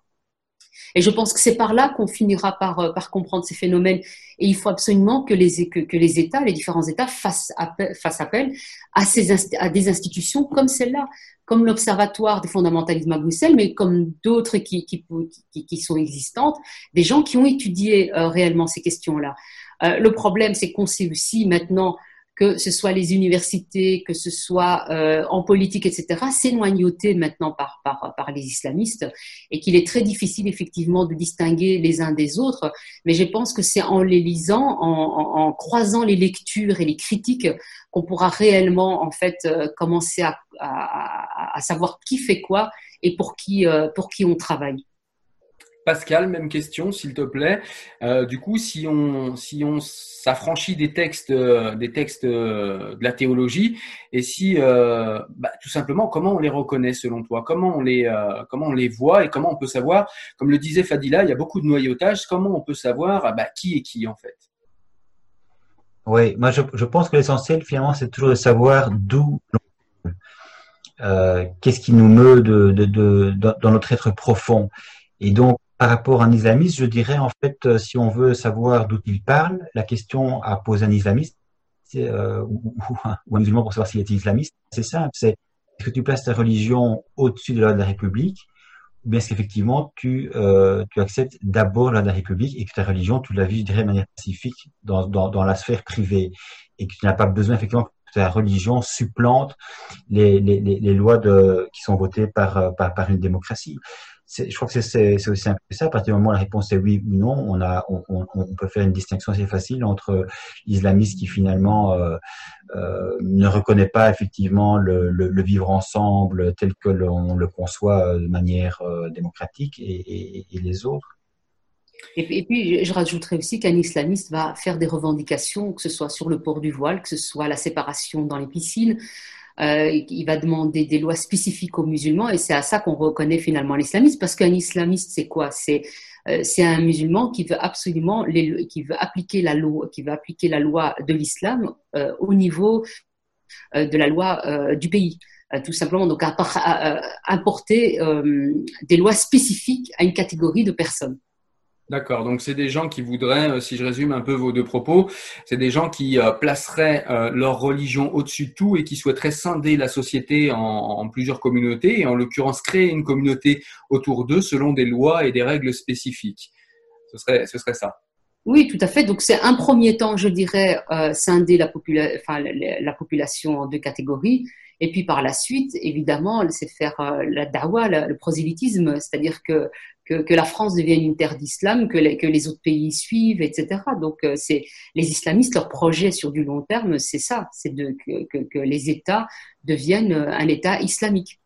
et je pense que c'est par là qu'on finira par, euh, par comprendre ces phénomènes. Et il faut absolument que les, que, que les États, les différents États fassent appel, fassent appel à, ces, à des institutions comme celle-là, comme l'Observatoire des fondamentalismes à Bruxelles, mais comme d'autres qui, qui, qui, qui, sont existantes, des gens qui ont étudié euh, réellement ces questions-là. Euh, le problème, c'est qu'on sait aussi maintenant que ce soit les universités, que ce soit euh, en politique, etc., noyauté maintenant par, par, par les islamistes et qu'il est très difficile effectivement de distinguer les uns des autres. Mais je pense que c'est en les lisant, en, en, croisant les lectures et les critiques qu'on pourra réellement en fait euh, commencer à, à, à, savoir qui fait quoi et pour qui, euh, pour qui on travaille. Pascal, même question, s'il te plaît. Euh, du coup, si on, si on s'affranchit des textes, euh, des textes euh, de la théologie, et si, bah, tout simplement, comment on les reconnaît selon toi? Comment on les, comment on les voit et comment on peut savoir? Comme le disait Fadila, il y a beaucoup de noyautage. Comment on peut savoir ah, bah, qui est qui en fait? Oui, moi je, je pense que l'essentiel finalement, c'est toujours de savoir d'où euh, qu'est-ce qui nous meut de, de, dans notre être profond. Et donc, par rapport à un islamiste, je dirais en fait, euh, si on veut savoir d'où il parle, la question à poser un islamiste euh, ou, un musulman pour savoir s'il est islamiste, c'est simple, c'est est-ce que tu places ta religion au-dessus de la loi de la République ou bien est-ce qu'effectivement tu, euh, tu acceptes d'abord la loi de la République et que ta religion, tu la vis, je dirais, de manière pacifique dans, dans, dans la sphère privée et que tu n'as pas besoin effectivement que ta religion supplante les, les, les, lois de, qui sont votées par, par, par une démocratie je crois que c'est aussi simple que ça. À partir du moment où la réponse est oui ou non, on, peut faire une distinction assez facile entre l'islamiste qui finalement euh, euh, ne reconnaît pas effectivement le, vivre ensemble tel que l'on le conçoit euh, de manière démocratique et, les autres. Et puis, je rajouterais aussi qu'un islamiste va faire des revendications, que ce soit sur le port du voile, que ce soit la séparation dans les piscines, euh, il va demander des lois spécifiques aux musulmans et c'est à ça qu'on reconnaît finalement l'islamiste parce qu'un islamiste c'est quoi? C'est euh, un musulman qui veut absolument appliquer la loi qui veut appliquer la loi de l'islam euh, au niveau de la loi du pays. tout simplement, donc à, apporter des lois spécifiques à une catégorie de personnes. D'accord. Donc c'est des gens qui voudraient, euh, si je résume un peu vos deux propos, c'est des gens qui euh, placeraient euh, leur religion au-dessus de tout et qui souhaiteraient scinder la société en, plusieurs communautés et en l'occurrence créer une communauté autour d'eux selon des lois et des règles spécifiques. Ce serait, ce serait ça. Oui, tout à fait. Donc c'est un premier temps, je dirais, scinder la, la population en deux catégories et puis par la suite, évidemment, c'est faire la dawa, le prosélytisme, c'est-à-dire que, que, la France devienne une terre d'islam, que les, autres pays suivent, etc. Donc euh, c'est les islamistes, leur projet sur du long terme, c'est ça, c'est que, que les États deviennent un État islamique.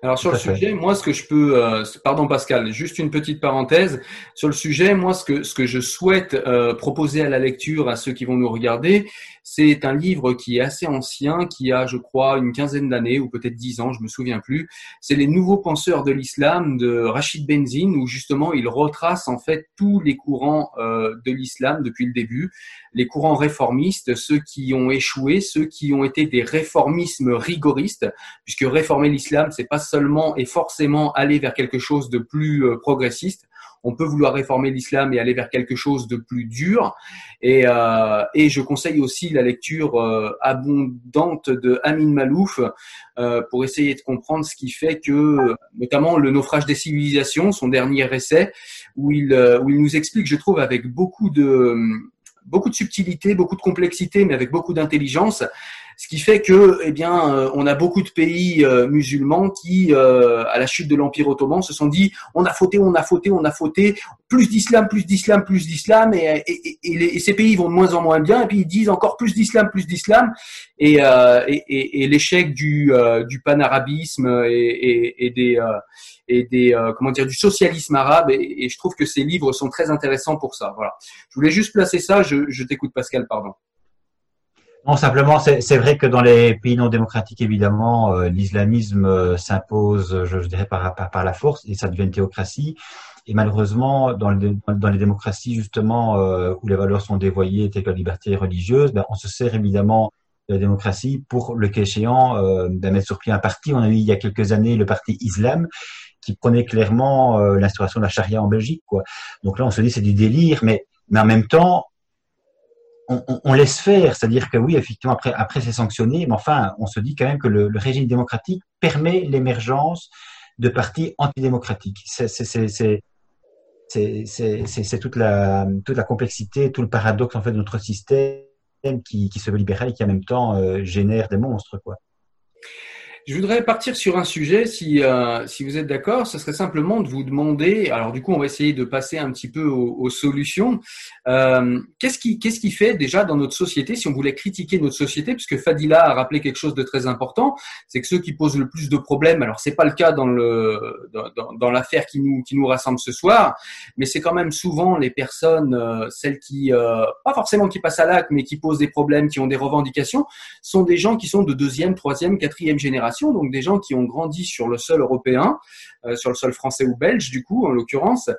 Alors sur le sujet, moi ce que je peux, euh, pardon Pascal, juste une petite parenthèse sur le sujet. Moi ce que ce que je souhaite euh, proposer à la lecture à ceux qui vont nous regarder, c'est un livre qui est assez ancien, qui a je crois une quinzaine d'années ou peut-être dix ans, je me souviens plus. C'est les Nouveaux penseurs de l'islam de Rachid Benzine où justement il retrace en fait tous les courants euh, de l'islam depuis le début, les courants réformistes, ceux qui ont échoué, ceux qui ont été des réformismes rigoristes, puisque réformer l'islam c'est pas seulement et forcément aller vers quelque chose de plus euh, progressiste. On peut vouloir réformer l'islam et aller vers quelque chose de plus dur. Et, euh, et je conseille aussi la lecture euh, abondante de Amin Malouf pour essayer de comprendre ce qui fait que, notamment le naufrage des civilisations, son dernier essai, où il, où il nous explique, je trouve, avec beaucoup de beaucoup de subtilité, beaucoup de complexité, mais avec beaucoup d'intelligence, ce qui fait que, eh bien, euh, on a beaucoup de pays euh, musulmans qui, euh, à la chute de l'Empire ottoman, se sont dit on a fauté, on a fauté, on a fauté, plus d'islam, plus d'islam, plus d'islam, et, et, et, ces pays vont de moins en moins bien, et puis ils disent encore plus d'islam, plus d'islam, et, et, l'échec du, du panarabisme et, des et des comment dire du socialisme arabe et, je trouve que ces livres sont très intéressants pour ça. Voilà. Je voulais juste placer ça. Je, je t'écoute Pascal, pardon. Non, simplement, c'est vrai que dans les pays non démocratiques, évidemment, euh, l'islamisme euh, s'impose, je, dirais, par, la force et ça devient une théocratie. Et malheureusement, dans, les démocraties, justement, euh, où les valeurs sont dévoyées, telles que la liberté religieuse, ben, on se sert évidemment de la démocratie pour, le cas échéant, ben, mettre sur pied un parti. On a eu il y a quelques années le parti Islam, qui prenait clairement l'instauration de la charia en Belgique. Donc là, on se dit c'est du délire, mais en même temps, on, laisse faire, c'est-à-dire que oui, effectivement, après, après c'est sanctionné, mais enfin, on se dit quand même que le, régime démocratique permet l'émergence de partis antidémocratiques. C'est toute la, complexité, tout le paradoxe en fait de notre système qui, qui se veut libéral et qui en même temps euh, génère des monstres, quoi. Je voudrais partir sur un sujet, si, euh, si vous êtes d'accord, ce serait simplement de vous demander, alors du coup on va essayer de passer un petit peu aux, solutions, euh, qu'est-ce qui, qu'est-ce qui fait déjà dans notre société, si on voulait critiquer notre société, puisque Fadila a rappelé quelque chose de très important, c'est que ceux qui posent le plus de problèmes, alors c'est pas le cas dans, le, dans, l'affaire qui nous, qui nous rassemble ce soir, mais c'est quand même souvent les personnes, euh, celles qui, pas forcément qui passent à l'acte, mais qui posent des problèmes, qui ont des revendications, sont des gens qui sont de deuxième, troisième, quatrième génération donc des gens qui ont grandi sur le sol européen, euh, sur le sol français ou belge du coup en l'occurrence.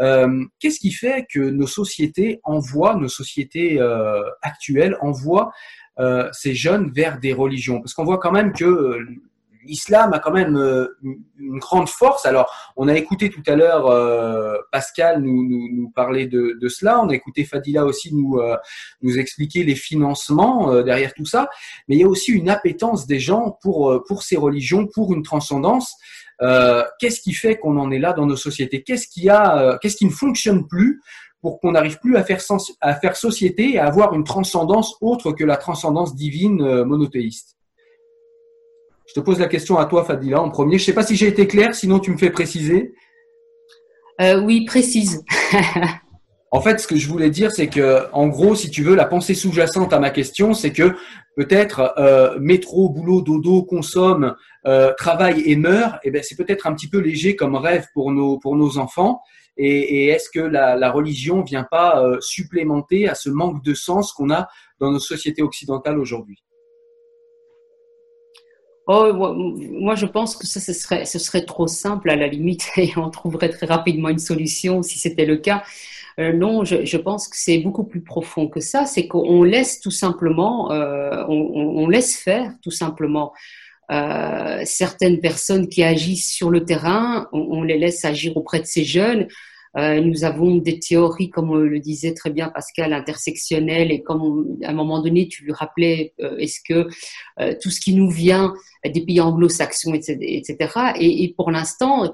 Euh, qu'est-ce qui fait que nos sociétés envoient, nos sociétés euh, actuelles envoient ces jeunes vers des religions? Parce qu'on voit quand même que l'islam a quand même euh, une grande force. Alors, on a écouté tout à l'heure euh, Pascal nous, parler de, cela. On a écouté Fadila aussi nous, euh, nous expliquer les financements derrière tout ça. Mais il y a aussi une appétence des gens pour, pour ces religions, pour une transcendance. qu'est-ce qui fait qu'on en est là dans nos sociétés? Qu'est-ce qui a, qu'est-ce qui ne fonctionne plus pour qu'on n'arrive plus à faire, à faire société et à avoir une transcendance autre que la transcendance divine monothéiste? Je te pose la question à toi, Fadila, en premier. Je ne sais pas si j'ai été clair, sinon tu me fais préciser. Euh, oui, précise. en fait, ce que je voulais dire, c'est que, en gros, si tu veux, la pensée sous-jacente à ma question, c'est que peut-être euh, métro, boulot, dodo, consomme, euh, travail et meurt. Eh ben, c'est peut-être un petit peu léger comme rêve pour nos pour nos enfants. Et, est-ce que la, la, religion vient pas supplémenter à ce manque de sens qu'on a dans nos sociétés occidentales aujourd'hui? Oh, moi, je pense que ça, ce serait, ce serait trop simple à la limite et on trouverait très rapidement une solution si c'était le cas. Euh, non, je, je, pense que c'est beaucoup plus profond que ça. C'est qu'on laisse tout simplement, euh, on, on, laisse faire tout simplement. euh, certaines personnes qui agissent sur le terrain, on, les laisse agir auprès de ces jeunes. Euh, nous avons des théories, comme le disait très bien Pascal, intersectionnelles, et comme à un moment donné, tu lui rappelais, euh, est-ce que euh, tout ce qui nous vient des pays anglo-saxons, etc., et, et pour l'instant,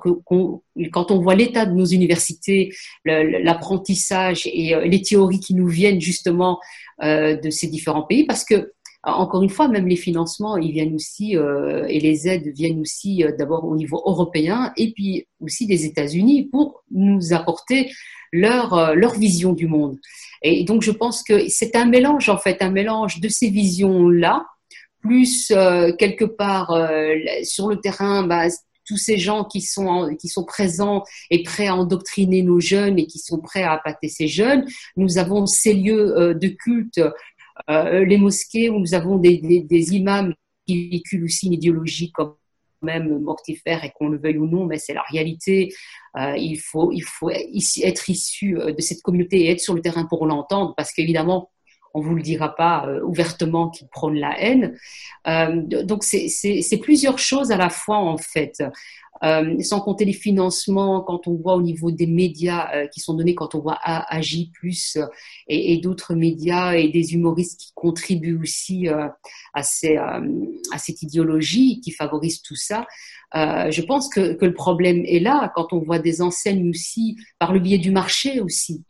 quand on voit l'état de nos universités, l'apprentissage et les théories qui nous viennent justement de ces différents pays, parce que encore une fois, même les financements, ils viennent aussi, euh, et les aides viennent aussi euh, d'abord au niveau européen et puis aussi des États-Unis pour nous apporter leur, euh, leur vision du monde. Et donc, je pense que c'est un mélange, en fait, un mélange de ces visions-là, plus quelque part sur le terrain, bah, tous ces gens qui sont, qui sont présents et prêts à endoctriner nos jeunes et qui sont prêts à appâter ces jeunes. Nous avons ces lieux de culte euh, les mosquées où nous avons des, imams qui véhiculent aussi une idéologie quand même mortifère et qu'on le veuille ou non, mais c'est la réalité. Euh, il faut, il faut être issu euh, de cette communauté et être sur le terrain pour l'entendre, parce qu'évidemment, on vous le dira pas ouvertement qu'ils prônent la haine. donc c'est plusieurs choses à la fois en fait. Euh, sans compter les financements, quand on voit au niveau des médias euh, qui sont donnés, quand on voit AJ+, euh, et, et d'autres médias et des humoristes qui contribuent aussi à, cette idéologie qui favorise tout ça, je pense que, le problème est là, quand on voit des enseignes aussi, par le biais du marché aussi,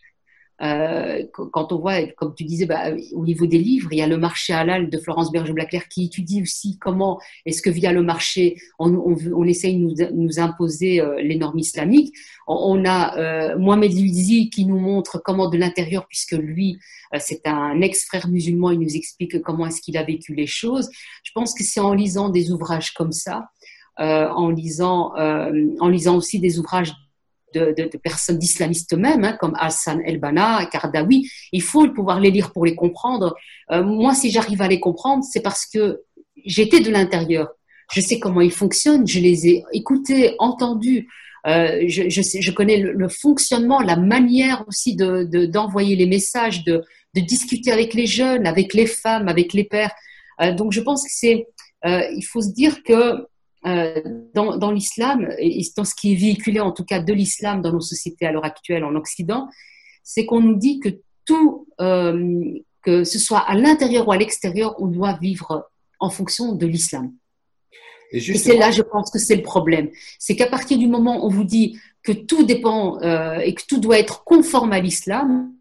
euh, quand on voit, comme tu disais, bah, au niveau des livres, il y a le marché halal de Florence Berger-Blaclair qui étudie aussi comment est-ce que via le marché, on, on, on essaye de nous, nous imposer euh, les normes islamiques. On, a euh, Mohamed Luizi qui nous montre comment de l'intérieur, puisque lui, euh, c'est un ex-frère musulman, il nous explique comment est-ce qu'il a vécu les choses. Je pense que c'est en lisant des ouvrages comme ça, en lisant, en lisant aussi des ouvrages de, personnes d'islamistes même, hein, comme Hassan El-Banna, Kardawi. Il faut pouvoir les lire pour les comprendre. Euh, moi, si j'arrive à les comprendre, c'est parce que j'étais de l'intérieur. Je sais comment ils fonctionnent, je les ai écoutés, entendus. Euh, je, connais le, fonctionnement, la manière aussi de, d'envoyer les messages, de, discuter avec les jeunes, avec les femmes, avec les pères. Euh, donc, je pense que c'est, il faut se dire que euh, dans, dans l'islam, et dans ce qui est véhiculé en tout cas de l'islam dans nos sociétés à l'heure actuelle en Occident, c'est qu'on nous dit que tout, euh, que ce soit à l'intérieur ou à l'extérieur, on doit vivre en fonction de l'islam. Et, et c'est là, je pense que c'est le problème. C'est qu'à partir du moment où on vous dit que tout dépend euh, et que tout doit être conforme à l'islam,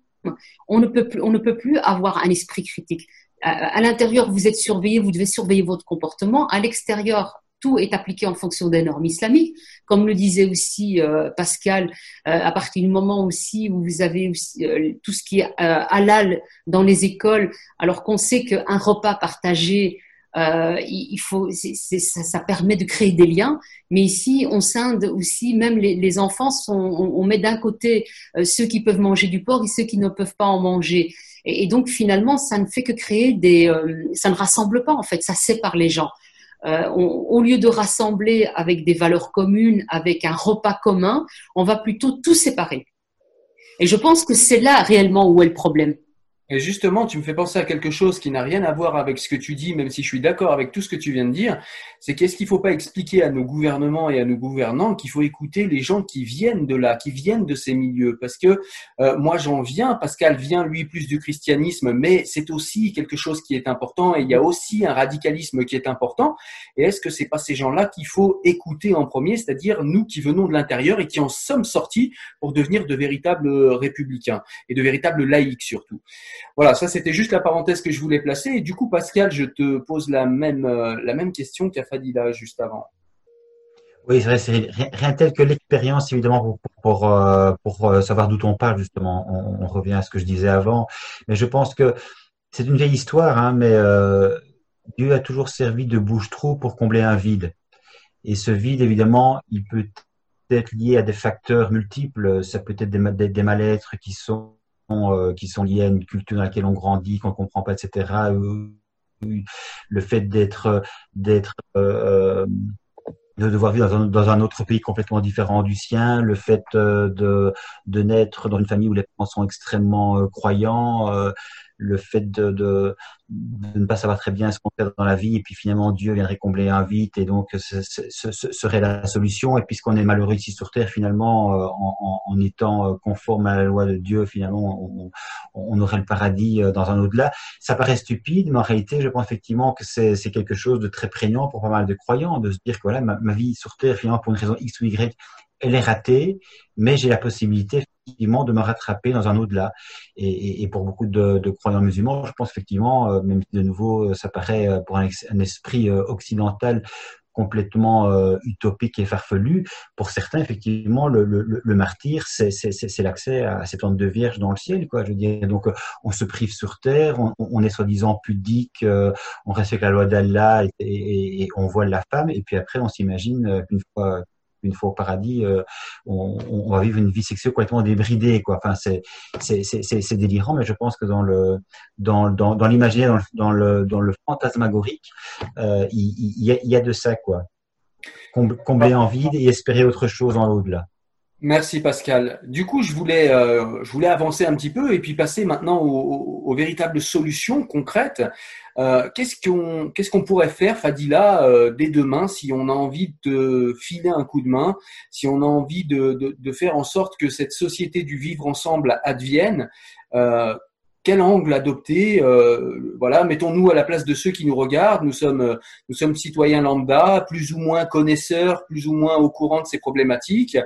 on ne peut plus, on ne peut plus avoir un esprit critique. À, à l'intérieur, vous êtes surveillé, vous devez surveiller votre comportement. À l'extérieur, tout est appliqué en fonction des normes islamiques. Comme le disait aussi euh, Pascal, euh, à partir du moment aussi où vous avez euh, tout ce qui est halal dans les écoles, alors qu'on sait qu'un repas partagé, il faut, ça, permet de créer des liens. Mais ici, on scinde aussi, même les, enfants, sont, on, on, met d'un côté ceux qui peuvent manger du porc et ceux qui ne peuvent pas en manger. Et, et donc finalement, ça ne fait que créer des, ça ne rassemble pas en fait, ça sépare les gens. Euh, au lieu de rassembler avec des valeurs communes, avec un repas commun, on va plutôt tout séparer. Et je pense que c'est là réellement où est le problème. Et justement, tu me fais penser à quelque chose qui n'a rien à voir avec ce que tu dis, même si je suis d'accord avec tout ce que tu viens de dire. C'est qu'est-ce qu'il ne faut pas expliquer à nos gouvernements et à nos gouvernants qu'il faut écouter les gens qui viennent de là, qui viennent de ces milieux? Parce que euh, moi, j'en viens, Pascal vient, lui, plus du christianisme, mais c'est aussi quelque chose qui est important et il y a aussi un radicalisme qui est important. Et est-ce que c'est pas ces gens-là qu'il faut écouter en premier, c'est-à-dire nous qui venons de l'intérieur et qui en sommes sortis pour devenir de véritables républicains et de véritables laïcs surtout? Voilà, ça c'était juste la parenthèse que je voulais placer. Et du coup, Pascal, je te pose la même, euh, la même question qu'à Fadila juste avant. Oui, c'est vrai, rien tel que l'expérience, évidemment, pour, pour, euh, euh, savoir d'où on parle, justement. On, revient à ce que je disais avant. Mais je pense que c'est une vieille histoire, hein, mais Dieu a toujours servi de bouche-trou pour combler un vide. Et ce vide, évidemment, il peut être lié à des facteurs multiples. Ça peut être des, des, des mal-être qui sont euh, qui sont liées à une culture dans laquelle on grandit, qu'on comprend pas, etc. le fait d'être d'être euh, de devoir vivre dans un, dans un, autre pays complètement différent du sien, le fait de, de naître dans une famille où les parents sont extrêmement croyants, le fait de, de, de, ne pas savoir très bien ce qu'on fait dans la vie, et puis finalement Dieu viendrait combler un vide, et donc ce, ce, ce serait la solution. Et puisqu'on est malheureux ici sur Terre, finalement, euh, en, en, étant euh, conforme à la loi de Dieu, finalement, on, on aurait le paradis euh, dans un au-delà. Ça paraît stupide, mais en réalité, je pense effectivement que c'est quelque chose de très prégnant pour pas mal de croyants, de se dire que voilà, ma, ma vie sur Terre, finalement, pour une raison X ou Y, elle est ratée, mais j'ai la possibilité effectivement de me rattraper dans un au-delà. Et, pour beaucoup de, croyants musulmans, je pense effectivement, euh, même si de nouveau ça paraît euh, pour un, esprit euh, occidental complètement utopique et farfelu. Pour certains, effectivement, le, le, le martyr, c'est l'accès à ces plantes de vierge dans le ciel, quoi. Je veux dire, donc on se prive sur terre, on, est soi-disant pudique, on respecte la loi d'Allah et, on voit la femme, et puis après on s'imagine qu'une fois une fois au paradis, euh, on, on, va vivre une vie sexuelle complètement débridée, quoi. Enfin, c'est c'est délirant, mais je pense que dans le dans dans, dans l'imaginaire, dans, le dans le fantasmagorique, euh, il, il, y a, il y a de ça, quoi. Combler en vide et espérer autre chose en au-delà. Merci Pascal. Du coup, je voulais, euh, je voulais avancer un petit peu et puis passer maintenant aux, véritables solutions concrètes. Euh, qu'est-ce qu'on qu'est-ce pourrait faire, Fadila, euh, dès demain, si on a envie de filer un coup de main, si on a envie de, de, faire en sorte que cette société du vivre ensemble advienne quel angle adopter Voilà, mettons-nous à la place de ceux qui nous regardent. Nous sommes, nous sommes citoyens lambda, plus ou moins connaisseurs, plus ou moins au courant de ces problématiques.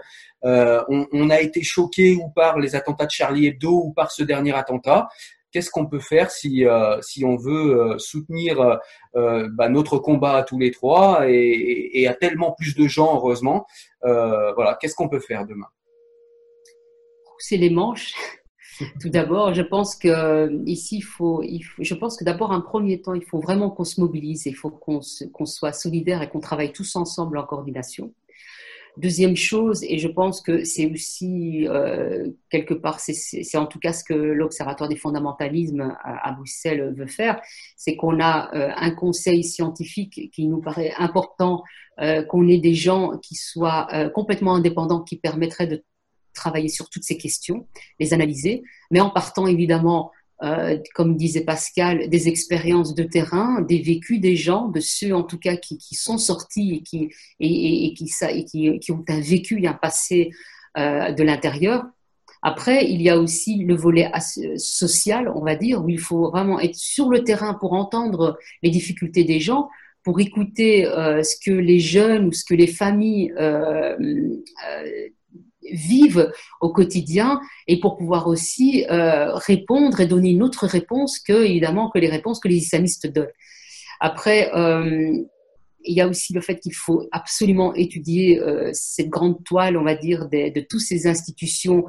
Euh, on, a été choqués ou par les attentats de Charlie Hebdo ou par ce dernier attentat. Qu'est-ce qu'on peut faire si, euh, si on veut euh, soutenir bah, notre combat à tous les trois et, à tellement plus de gens, heureusement? Voilà, qu'est-ce qu'on peut faire demain? C'est les manches. Tout d'abord, je pense que ici, il faut, je pense que d'abord, un premier temps, il faut vraiment qu'on se mobilise, il faut qu'on soit solidaire et qu'on travaille tous ensemble en coordination. Deuxième chose, et je pense que c'est aussi euh, quelque part, c'est en tout cas ce que l'Observatoire des fondamentalismes à, Bruxelles veut faire, c'est qu'on a euh, un conseil scientifique qui nous paraît important, euh, qu'on ait des gens qui soient euh, complètement indépendants, qui permettraient de travailler sur toutes ces questions, les analyser, mais en partant évidemment euh, comme disait Pascal, des expériences de terrain, des vécus des gens, de ceux en tout cas qui, sont sortis et qui, ont un vécu et un passé euh, de l'intérieur. Après, il y a aussi le volet social, on va dire, où il faut vraiment être sur le terrain pour entendre les difficultés des gens, pour écouter euh, ce que les jeunes ou ce que les familles vivent au quotidien et pour pouvoir aussi euh, répondre et donner une autre réponse que évidemment que les réponses que les islamistes donnent. Après, euh, il y a aussi le fait qu'il faut absolument étudier euh, cette grande toile, on va dire, de, toutes ces institutions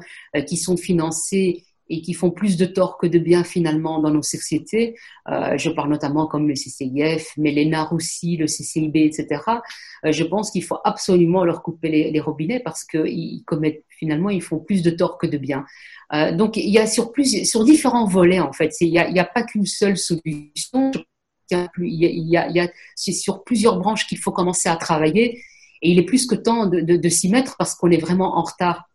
qui sont financées et qui font plus de tort que de bien finalement dans nos sociétés. Euh, je parle notamment comme le CCIF, mais l'ENAR aussi, le CCIB, etc. Euh, je pense qu'il faut absolument leur couper les, robinets parce qu'ils commettent finalement, ils font plus de tort que de bien. Euh, donc il y a sur, plus, sur différents volets en fait. Il n'y a, pas qu'une seule solution. Il y a, a c'est sur plusieurs branches qu'il faut commencer à travailler. Et il est plus que temps de, de, de s'y mettre parce qu'on est vraiment en retard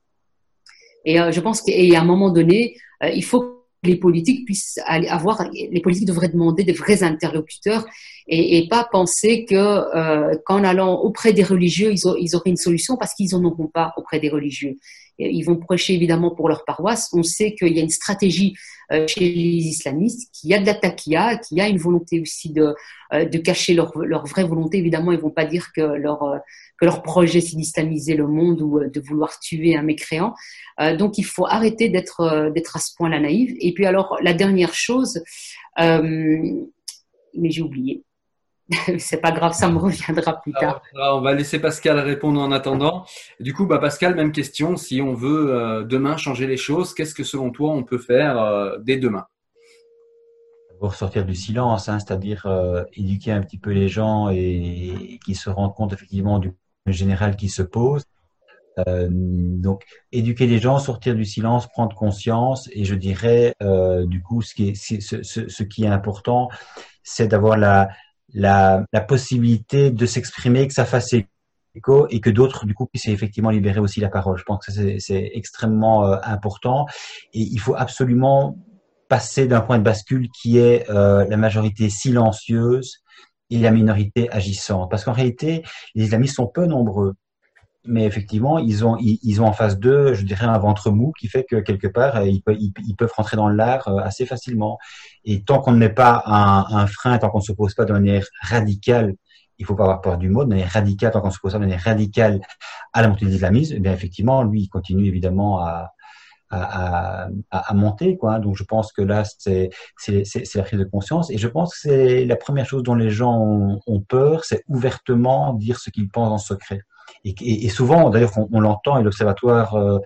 et euh, je pense qu'à un moment donné, euh, il faut que les politiques puissent aller avoir, les politiques devraient demander des vrais interlocuteurs et, pas penser euh, qu'en allant auprès des religieux, ils auraient une solution parce qu'ils n'en auront pas auprès des religieux. Ils vont prêcher évidemment pour leur paroisse. On sait qu'il y a une stratégie euh, chez les islamistes, qu'il y a de la qu'il y a une volonté aussi de, euh, de cacher leur, leur vraie volonté. Évidemment, ils vont pas dire que leur, euh, que leur projet c'est d'islamiser le monde ou de vouloir tuer un mécréant. donc, il faut arrêter d'être d'être à ce point-là naïve. Et puis alors, la dernière chose, mais j'ai oublié. c'est pas grave, ça me reviendra plus tard. Alors, on va laisser Pascal répondre en attendant. Du coup, bah Pascal, même question. Si on veut euh, demain changer les choses, qu'est-ce que selon toi on peut faire euh, dès demain? Pour sortir du silence, hein, c'est-à-dire euh, éduquer un petit peu les gens et, et qui se rendent compte effectivement du général qui se pose. Euh, donc, éduquer les gens, sortir du silence, prendre conscience, et je dirais, euh, du coup, ce qui est, ce, ce, ce qui est important, c'est d'avoir la, la, la, possibilité de s'exprimer, que ça fasse et que d'autres du coup puissent effectivement libérer aussi la parole. Je pense que c'est extrêmement euh, important et il faut absolument passer d'un point de bascule qui est euh, la majorité silencieuse et la minorité agissante. Parce qu'en réalité, les islamistes sont peu nombreux. Mais effectivement, ils ont, ils, ont en face d'eux, je dirais, un ventre mou qui fait que quelque part, ils, peuvent, ils peuvent rentrer dans l'art assez facilement. Et tant qu'on ne met pas un, un frein, tant qu'on ne s'oppose pas de manière radicale il faut pas avoir peur du mot, de manière radicale, tant qu'on se pose de manière radicale à la montée de l'islamisme, eh effectivement, lui, il continue évidemment à, à, à, à, monter. Quoi. Donc je pense que là, c'est la prise de conscience. Et je pense que c'est la première chose dont les gens ont peur, c'est ouvertement dire ce qu'ils pensent en secret. Et, souvent, d'ailleurs, on, l'entend, et l'Observatoire euh,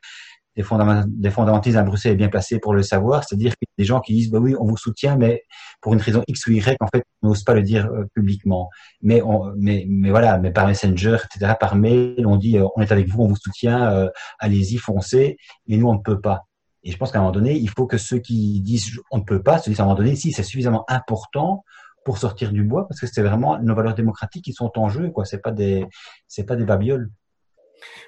des, fondamentalistes à Bruxelles est bien placé pour le savoir, c'est-à-dire qu'il y a des gens qui disent bah oui, on vous soutient, mais pour une raison X ou Y, en fait, on n'ose pas le dire euh, publiquement. Mais, mais, mais voilà, mais par Messenger, etc., par mail, on dit euh, on est avec vous, on vous soutient, allez-y, foncez, mais nous on ne peut pas. Et je pense qu'à un moment donné, il faut que ceux qui disent on ne peut pas se disent à un moment donné, si c'est suffisamment important pour sortir du bois, parce que c'est vraiment nos valeurs démocratiques qui sont en jeu, quoi. C'est pas des, c'est pas des babioles.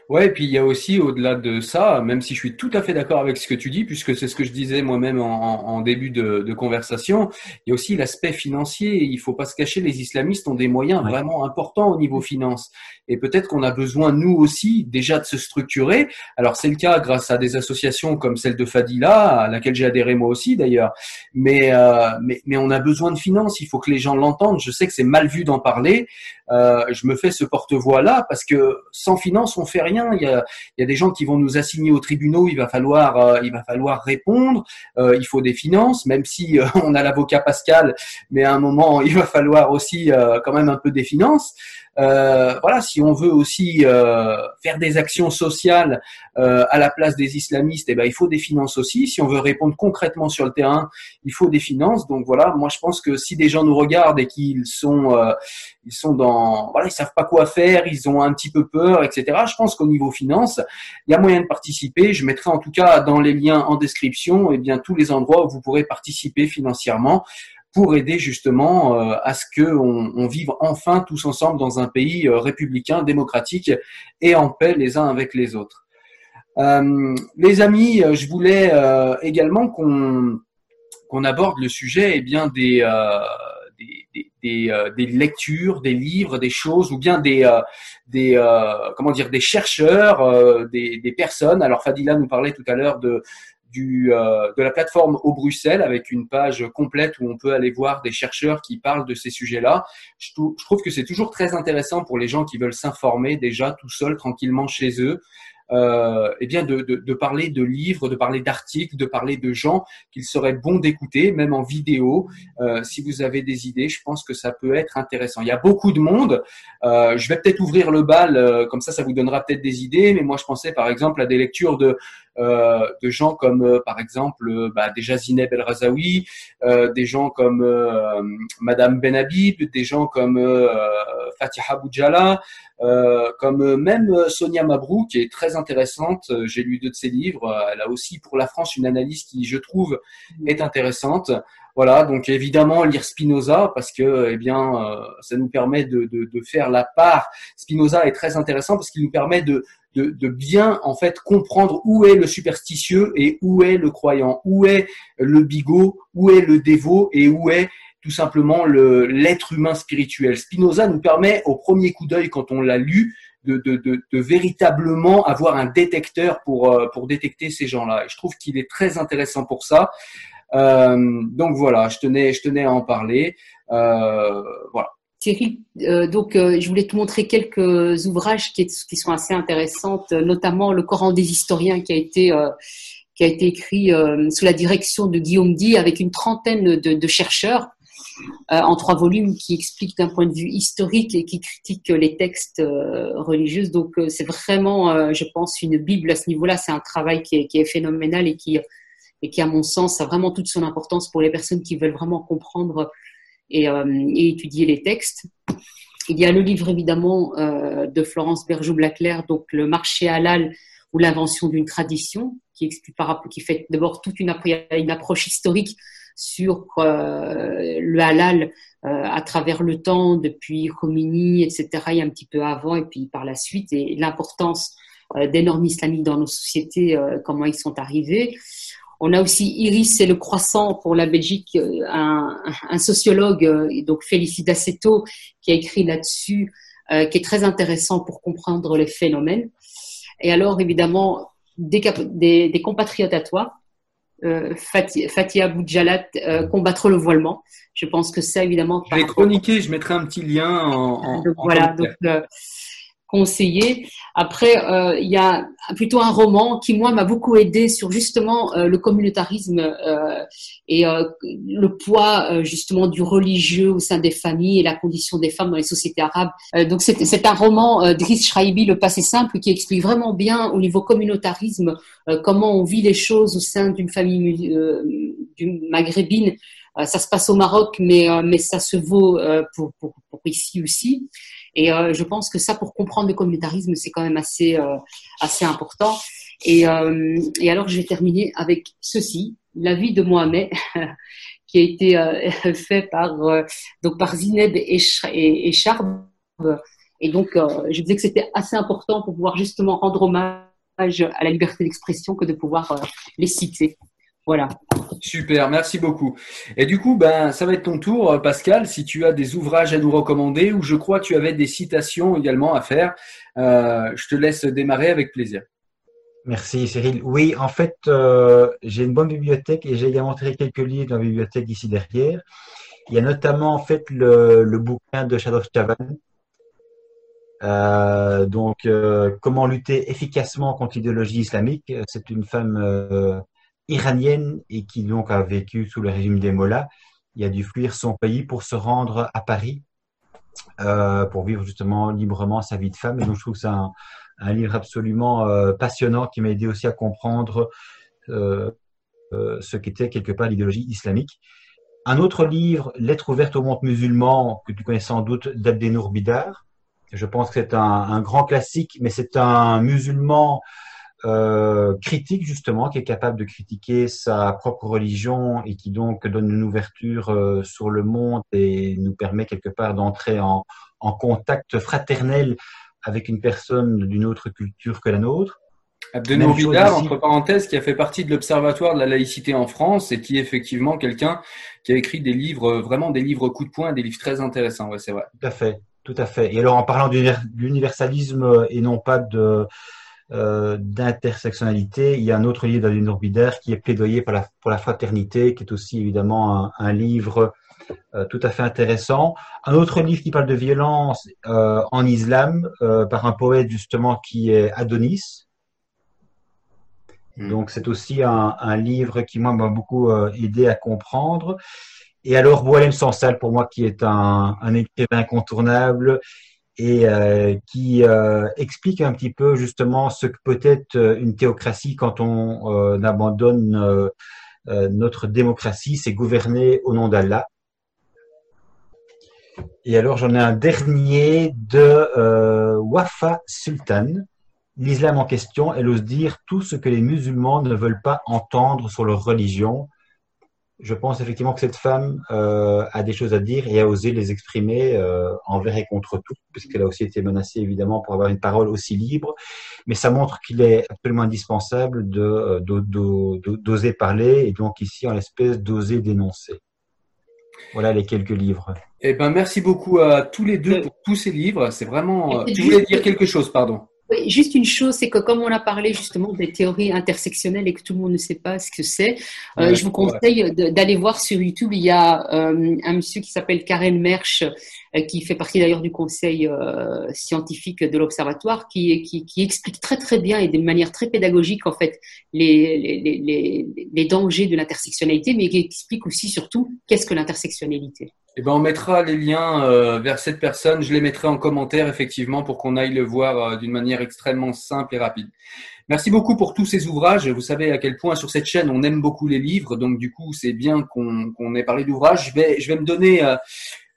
Ouais, et puis il y a aussi au-delà de ça, même si je suis tout à fait d'accord avec ce que tu dis, puisque c'est ce que je disais moi-même en, en, début de, de, conversation, il y a aussi l'aspect financier. Il faut pas se cacher, les islamistes ont des moyens vraiment importants au niveau finance. Et peut-être qu'on a besoin, nous aussi, déjà de se structurer. Alors c'est le cas grâce à des associations comme celle de Fadila, à laquelle j'ai adhéré moi aussi d'ailleurs. Mais, euh, mais, mais on a besoin de finances, il faut que les gens l'entendent. Je sais que c'est mal vu d'en parler. Euh, je me fais ce porte-voix-là parce que sans finance, on fait rien. Il y a, des gens qui vont nous assigner aux tribunaux, il va falloir, euh, il va falloir répondre. Euh, il faut des finances, même si euh, on a l'avocat Pascal, mais à un moment, il va falloir aussi quand même un peu des finances. Euh, voilà, si on veut aussi euh, faire des actions sociales euh, à la place des islamistes, eh ben, il faut des finances aussi. Si on veut répondre concrètement sur le terrain, il faut des finances. Donc voilà, moi je pense que si des gens nous regardent et qu'ils sont, ils sont dans, voilà, ils savent pas quoi faire, ils ont un petit peu peur, etc. Je pense qu'au niveau finance, il y a moyen de participer. Je mettrai en tout cas dans les liens en description, eh bien tous les endroits où vous pourrez participer financièrement pour aider justement euh, à ce qu'on on vive enfin tous ensemble dans un pays euh, républicain, démocratique et en paix les uns avec les autres. Euh, les amis, je voulais également qu'on aborde le sujet eh bien des, lectures, des livres, des choses, ou bien des, des comment dire, des chercheurs, des personnes. Alors Fadila nous parlait tout à l'heure de du, euh, de la plateforme au Bruxelles avec une page complète où on peut aller voir des chercheurs qui parlent de ces sujets-là. Je, trouve que c'est toujours très intéressant pour les gens qui veulent s'informer déjà tout seuls, tranquillement chez eux euh, eh bien de, de, de, parler de livres, de parler d'articles, de parler de gens qu'il serait bon d'écouter, même en vidéo. Euh, si vous avez des idées, je pense que ça peut être intéressant. Il y a beaucoup de monde. Euh, je vais peut-être ouvrir le bal, euh, comme ça, ça vous donnera peut-être des idées. Mais moi, je pensais par exemple à des lectures de de gens comme euh, par exemple bah, déjà Zineb El Razaoui, des gens comme Madame Ben Habib, des gens comme Fatiha Boudjala, euh, comme même Sonia Mabrou, qui est très intéressante. J'ai lu deux de ses livres. Elle a aussi pour la France une analyse qui, je trouve, est intéressante. Voilà, donc évidemment lire Spinoza parce que eh bien euh, ça nous permet de, de, faire la part. Spinoza est très intéressant parce qu'il nous permet de, de, bien en fait comprendre où est le superstitieux et où est le croyant, où est le bigot, où est le dévot et où est tout simplement l'être humain spirituel. Spinoza nous permet au premier coup d'œil, quand on l'a lu, de, de, de, de, véritablement avoir un détecteur pour, euh, pour détecter ces gens-là. Et je trouve qu'il est très intéressant pour ça. Euh, donc voilà, je tenais, je tenais à en parler. Euh, voilà. Cyril, euh, donc je voulais te montrer quelques ouvrages qui, sont assez intéressantes, notamment le Coran des historiens qui a été qui a été écrit sous la direction de Guillaume Di avec une trentaine de, chercheurs en trois volumes qui expliquent d'un point de vue historique et qui critiquent les textes religieux. Donc c'est vraiment, je pense, une Bible à ce niveau-là. C'est un travail qui est, phénoménal et qui, et qui, à mon sens, a vraiment toute son importance pour les personnes qui veulent vraiment comprendre et, et étudier les textes. Il y a le livre évidemment de Florence Bergeau-Blaclair, donc Le marché halal ou l'invention d'une tradition, qui explique qui fait d'abord toute une, une approche historique sur euh, le halal à travers le temps, depuis Khomeini, etc., et un petit peu avant, et puis par la suite, et l'importance des normes islamiques dans nos sociétés, comment ils sont arrivés. On a aussi Iris et le croissant pour la Belgique, un, un sociologue, donc Félicie Dassetto, qui a écrit là-dessus, qui est très intéressant pour comprendre les phénomènes. Et alors, évidemment, des, des, compatriotes à toi, euh, Fatia Boudjalat, euh, combattre le voilement. Je pense que ça, évidemment. Je vais chroniquer, je mettrai un petit lien en. en voilà, donc conseillé. Après, euh, il y a plutôt un roman qui, moi, m'a beaucoup aidé sur justement euh, le communautarisme euh, et le poids justement du religieux au sein des familles et la condition des femmes dans les sociétés arabes. donc, c'est un roman d'Idriss Shraibi, Le passé simple, qui explique vraiment bien au niveau communautarisme comment on vit les choses au sein d'une famille maghrébine. ça se passe au Maroc, mais, mais ça se vaut pour, pour, pour ici aussi. Et euh, je pense que ça, pour comprendre le communautarisme, c'est quand même assez, euh, assez important. Et, euh, et, alors, je vais terminer avec ceci, la vie de Mohamed, qui a été fait par, donc par Zineb et, Charb. Et donc, je disais que c'était assez important pour pouvoir justement rendre hommage à la liberté d'expression que de pouvoir les citer. Voilà. Super, merci beaucoup. Et du coup, ben, ça va être ton tour, euh, Pascal, si tu as des ouvrages à nous recommander ou je crois que tu avais des citations également à faire. Euh, je te laisse démarrer avec plaisir. Merci Cyril. Oui, en fait, euh, j'ai une bonne bibliothèque et j'ai également montré quelques livres dans la bibliothèque ici derrière. Il y a notamment en fait le, bouquin de Shadow Chavan. donc, comment lutter efficacement contre l'idéologie islamique. C'est une femme iranienne et qui donc a vécu sous le régime des Mollahs. Il a dû fuir son pays pour se rendre à Paris euh, pour vivre justement librement sa vie de femme. Et donc je trouve que c'est un, livre absolument euh, passionnant qui m'a aidé aussi à comprendre euh, ce qu'était quelque part l'idéologie islamique. Un autre livre, Lettre ouverte au monde musulman, que tu connais sans doute, d'Abdenour Bidar. Je pense que c'est un, un, grand classique, mais c'est un musulman euh, critique justement, qui est capable de critiquer sa propre religion et qui donc donne une ouverture euh, sur le monde et nous permet quelque part d'entrer en, en, contact fraternel avec une personne d'une autre culture que la nôtre. Abdenour Bidar, entre parenthèses, qui a fait partie de l'Observatoire de la laïcité en France et qui est effectivement quelqu'un qui a écrit des livres, vraiment des livres coup de poing, des livres très intéressants, ouais, c'est vrai. Tout à fait, tout à fait. Et alors en parlant d'universalisme et non pas de euh, d'intersectionnalité. Il y a un autre livre d'Aline Orbider qui est plaidoyer pour la, pour la fraternité, qui est aussi évidemment un, livre euh, tout à fait intéressant. Un autre livre qui parle de violence euh, en islam par un poète justement qui est Adonis. Hmm. Donc c'est aussi un, un, livre qui moi m'a beaucoup aidé à comprendre. Et alors Boalem Sansal pour moi qui est un, un écrivain incontournable et euh, qui euh, explique un petit peu justement ce que peut être euh, une théocratie quand on abandonne notre démocratie, c'est gouverner au nom d'Allah. Et alors j'en ai un dernier de Wafa Sultan. L'islam en question, elle ose dire tout ce que les musulmans ne veulent pas entendre sur leur religion je pense effectivement que cette femme euh, a des choses à dire et a osé les exprimer euh, envers et contre tout, puisqu'elle a aussi été menacée évidemment pour avoir une parole aussi libre. Mais ça montre qu'il est absolument indispensable de euh, d'oser parler et donc ici en l'espèce d'oser dénoncer. Voilà les quelques livres. Eh ben merci beaucoup à tous les deux pour tous ces livres. C'est vraiment. Tu voulais dire quelque chose, pardon. Oui, juste une chose, c'est que comme on a parlé justement des théories intersectionnelles et que tout le monde ne sait pas ce que c'est, euh, je vous conseille d'aller voir sur YouTube. Il y a euh, un monsieur qui s'appelle Karen Mersch, euh, qui fait partie d'ailleurs du conseil scientifique de l'Observatoire, qui, qui, explique très très bien et de manière très pédagogique en fait les, les, les, les dangers de l'intersectionnalité, mais qui explique aussi surtout qu'est-ce que l'intersectionnalité. Eh ben, on mettra les liens euh, vers cette personne. Je les mettrai en commentaire, effectivement, pour qu'on aille le voir euh, d'une manière extrêmement simple et rapide. Merci beaucoup pour tous ces ouvrages. Vous savez à quel point sur cette chaîne on aime beaucoup les livres, donc du coup c'est bien qu'on ait parlé d'ouvrages. Je vais, me donner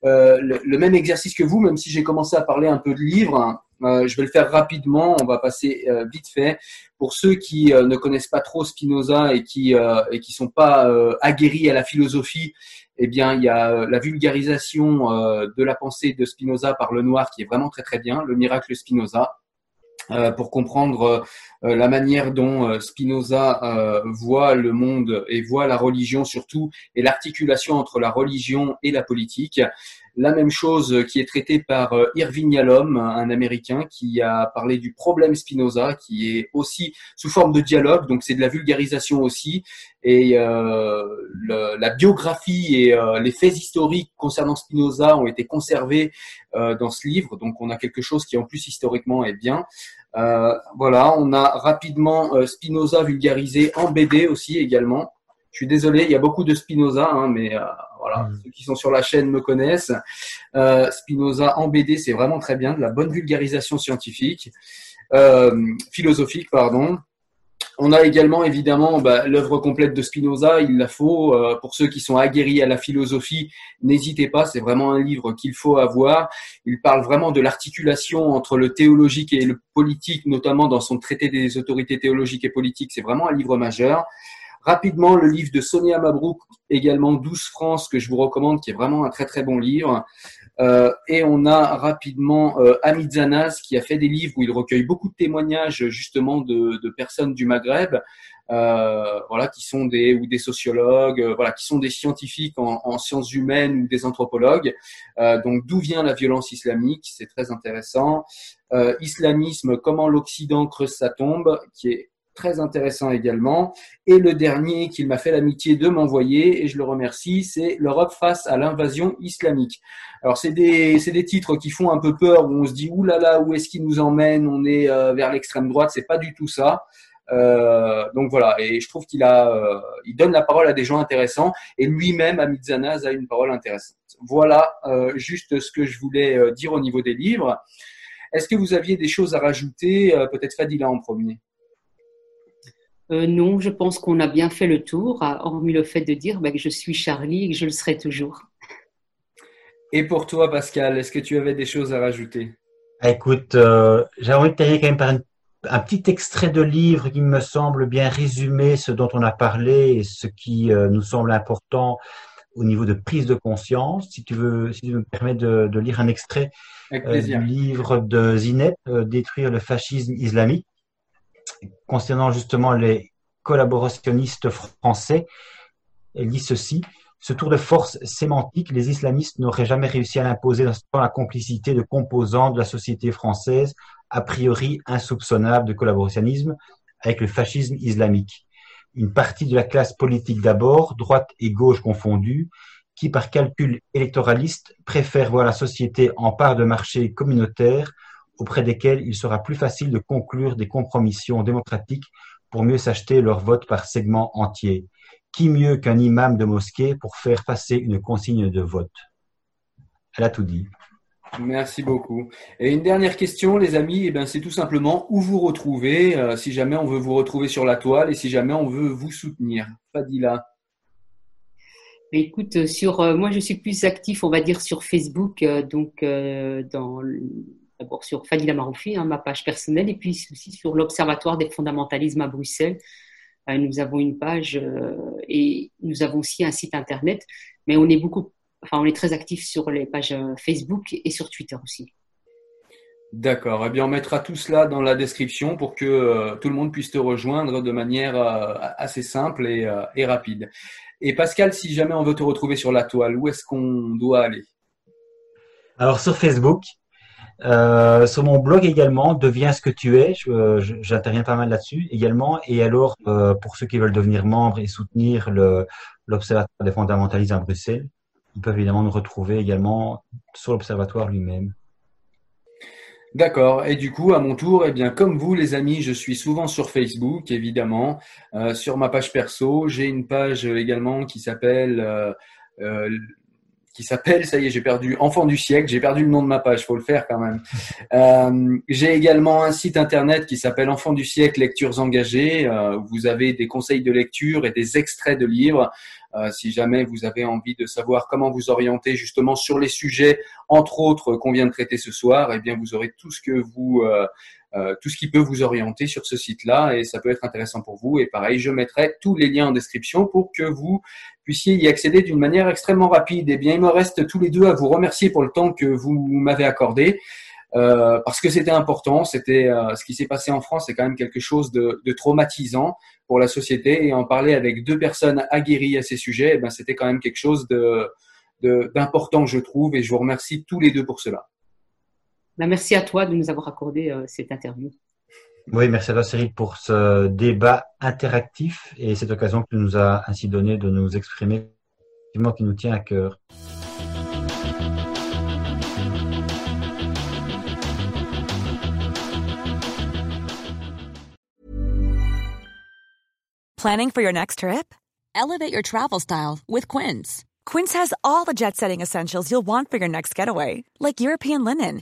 euh, le, même exercice que vous, même si j'ai commencé à parler un peu de livres. je vais le faire rapidement, on va passer vite fait. Pour ceux qui ne connaissent pas trop Spinoza et qui et qui sont pas aguerris à la philosophie, eh bien, il y a la vulgarisation de la pensée de Spinoza par Lenoir qui est vraiment très très bien, le miracle Spinoza. Euh, pour comprendre euh, la manière dont euh, Spinoza voit le monde et voit la religion surtout, et l'articulation entre la religion et la politique. La même chose qui est traitée par Irving Yalom, un Américain, qui a parlé du problème Spinoza, qui est aussi sous forme de dialogue, donc c'est de la vulgarisation aussi. Et euh, la biographie et euh, les faits historiques concernant Spinoza ont été conservés euh, dans ce livre, donc on a quelque chose qui en plus historiquement est bien. Euh, voilà, on a rapidement euh, Spinoza vulgarisé en BD aussi également. Je suis désolé, il y a beaucoup de Spinoza, hein, mais euh, voilà, mm. ceux qui sont sur la chaîne me connaissent. Spinoza en BD, c'est vraiment très bien, de la bonne vulgarisation scientifique, philosophique, pardon. On a également évidemment bah, l'œuvre complète de Spinoza, il la faut. Euh, pour ceux qui sont aguerris à la philosophie, n'hésitez pas, c'est vraiment un livre qu'il faut avoir. Il parle vraiment de l'articulation entre le théologique et le politique, notamment dans son traité des autorités théologiques et politiques. C'est vraiment un livre majeur. Rapidement, le livre de Sonia Mabrouk, également 12 France, que je vous recommande, qui est vraiment un très très bon livre. Euh, et on a rapidement euh, qui a fait des livres où il recueille beaucoup de témoignages justement de, personnes du Maghreb, euh, voilà, qui sont des ou des sociologues, euh, voilà, qui sont des scientifiques en, en sciences humaines ou des anthropologues. Donc d'où vient la violence islamique, c'est très intéressant. islamisme, comment l'Occident creuse sa tombe, qui est très intéressant également. Et le dernier qu'il m'a fait l'amitié de m'envoyer, et je le remercie, c'est L'Europe face à l'invasion islamique. Alors c'est des, titres qui font un peu peur, où on se dit, oulala, là là, où est-ce qu'il nous emmène On est euh, vers l'extrême droite, c'est pas du tout ça. Euh, donc voilà, et je trouve qu'il a, euh, il donne la parole à des gens intéressants, et lui-même, Amit Zanaz, a une parole intéressante. Voilà juste ce que je voulais dire au niveau des livres. Est-ce que vous aviez des choses à rajouter? Peut-être Fadila en premier. Euh, non, je pense qu'on a bien fait le tour, hormis le fait de dire bah, que je suis Charlie et que je le serai toujours. Et pour toi, Pascal, est-ce que tu avais des choses à rajouter? Écoute, euh, j'ai envie de terminer quand même par un petit extrait de livre qui me semble bien résumer ce dont on a parlé et ce qui euh, nous semble important au niveau de prise de conscience. Si tu veux, si tu me permets de, de lire un extrait euh, du livre de Zineb, Détruire le fascisme islamique concernant justement les collaborationnistes français. Elle dit ceci. Ce tour de force sémantique, les islamistes n'auraient jamais réussi à l'imposer dans la complicité de composants de la société française, a priori insoupçonnables de collaborationnisme avec le fascisme islamique. Une partie de la classe politique d'abord, droite et gauche confondues, qui par calcul électoraliste préfère voir la société en part de marché communautaire auprès desquels il sera plus facile de conclure des compromissions démocratiques pour mieux s'acheter leur vote par segment entier. Qui mieux qu'un imam de mosquée pour faire passer une consigne de vote? Elle a tout dit. Merci beaucoup. Et une dernière question, les amis, eh ben, c'est tout simplement où vous retrouver euh, si jamais on veut vous retrouver sur la toile et si jamais on veut vous soutenir. Fadila. Écoute, sur euh, moi je suis plus actif, on va dire sur Facebook, euh, donc dans d'abord sur Fadila Maroufi, hein, ma page personnelle, et puis aussi sur l'Observatoire des fondamentalismes à Bruxelles. Euh, nous avons une page euh, et nous avons aussi un site internet, mais on est beaucoup, enfin, on est très actif sur les pages euh, Facebook et sur Twitter aussi. D'accord. Eh bien, on mettra tout cela dans la description pour que tout le monde puisse te rejoindre de manière assez simple et, et, rapide. Et Pascal, si jamais on veut te retrouver sur la toile, où est-ce qu'on doit aller? Alors sur Facebook, euh, sur mon blog également, deviens ce que tu es. J'interviens pas mal là-dessus également. Et alors, euh, pour ceux qui veulent devenir membres et soutenir l'Observatoire des fondamentalistes à Bruxelles, ils peuvent évidemment nous retrouver également sur l'Observatoire lui-même. D'accord. Et du coup, à mon tour, eh bien, comme vous, les amis, je suis souvent sur Facebook, évidemment, euh, sur ma page perso. J'ai une page également qui s'appelle qui s'appelle, ça y est, j'ai perdu Enfant du siècle, j'ai perdu le nom de ma page, faut le faire quand même. Euh, j'ai également un site internet qui s'appelle Enfant du siècle lectures engagées. Euh, vous avez des conseils de lecture et des extraits de livres. Euh, si jamais vous avez envie de savoir comment vous orienter justement sur les sujets, entre autres qu'on vient de traiter ce soir, eh bien vous aurez tout ce que vous euh, tout ce qui peut vous orienter sur ce site-là et ça peut être intéressant pour vous. Et pareil, je mettrai tous les liens en description pour que vous puissiez y accéder d'une manière extrêmement rapide. Et eh bien, il me reste tous les deux à vous remercier pour le temps que vous m'avez accordé. Euh, parce que c'était important, c'était euh, ce qui s'est passé en France, c'est quand même quelque chose de, de, traumatisant pour la société et en parler avec deux personnes aguerries à ces sujets, eh ben c'était quand même quelque chose de d'important, je trouve, et je vous remercie tous les deux pour cela. Ben, merci à toi de nous avoir accordé euh, cette interview. Oui, merci à toi Cyril pour ce débat interactif et cette occasion que tu nous as ainsi donné de nous exprimer, qui nous tient à cœur. Planning for your next trip? Elevate your travel style with Quince. Quince has all the jet-setting essentials you'll want for your next getaway, like European linen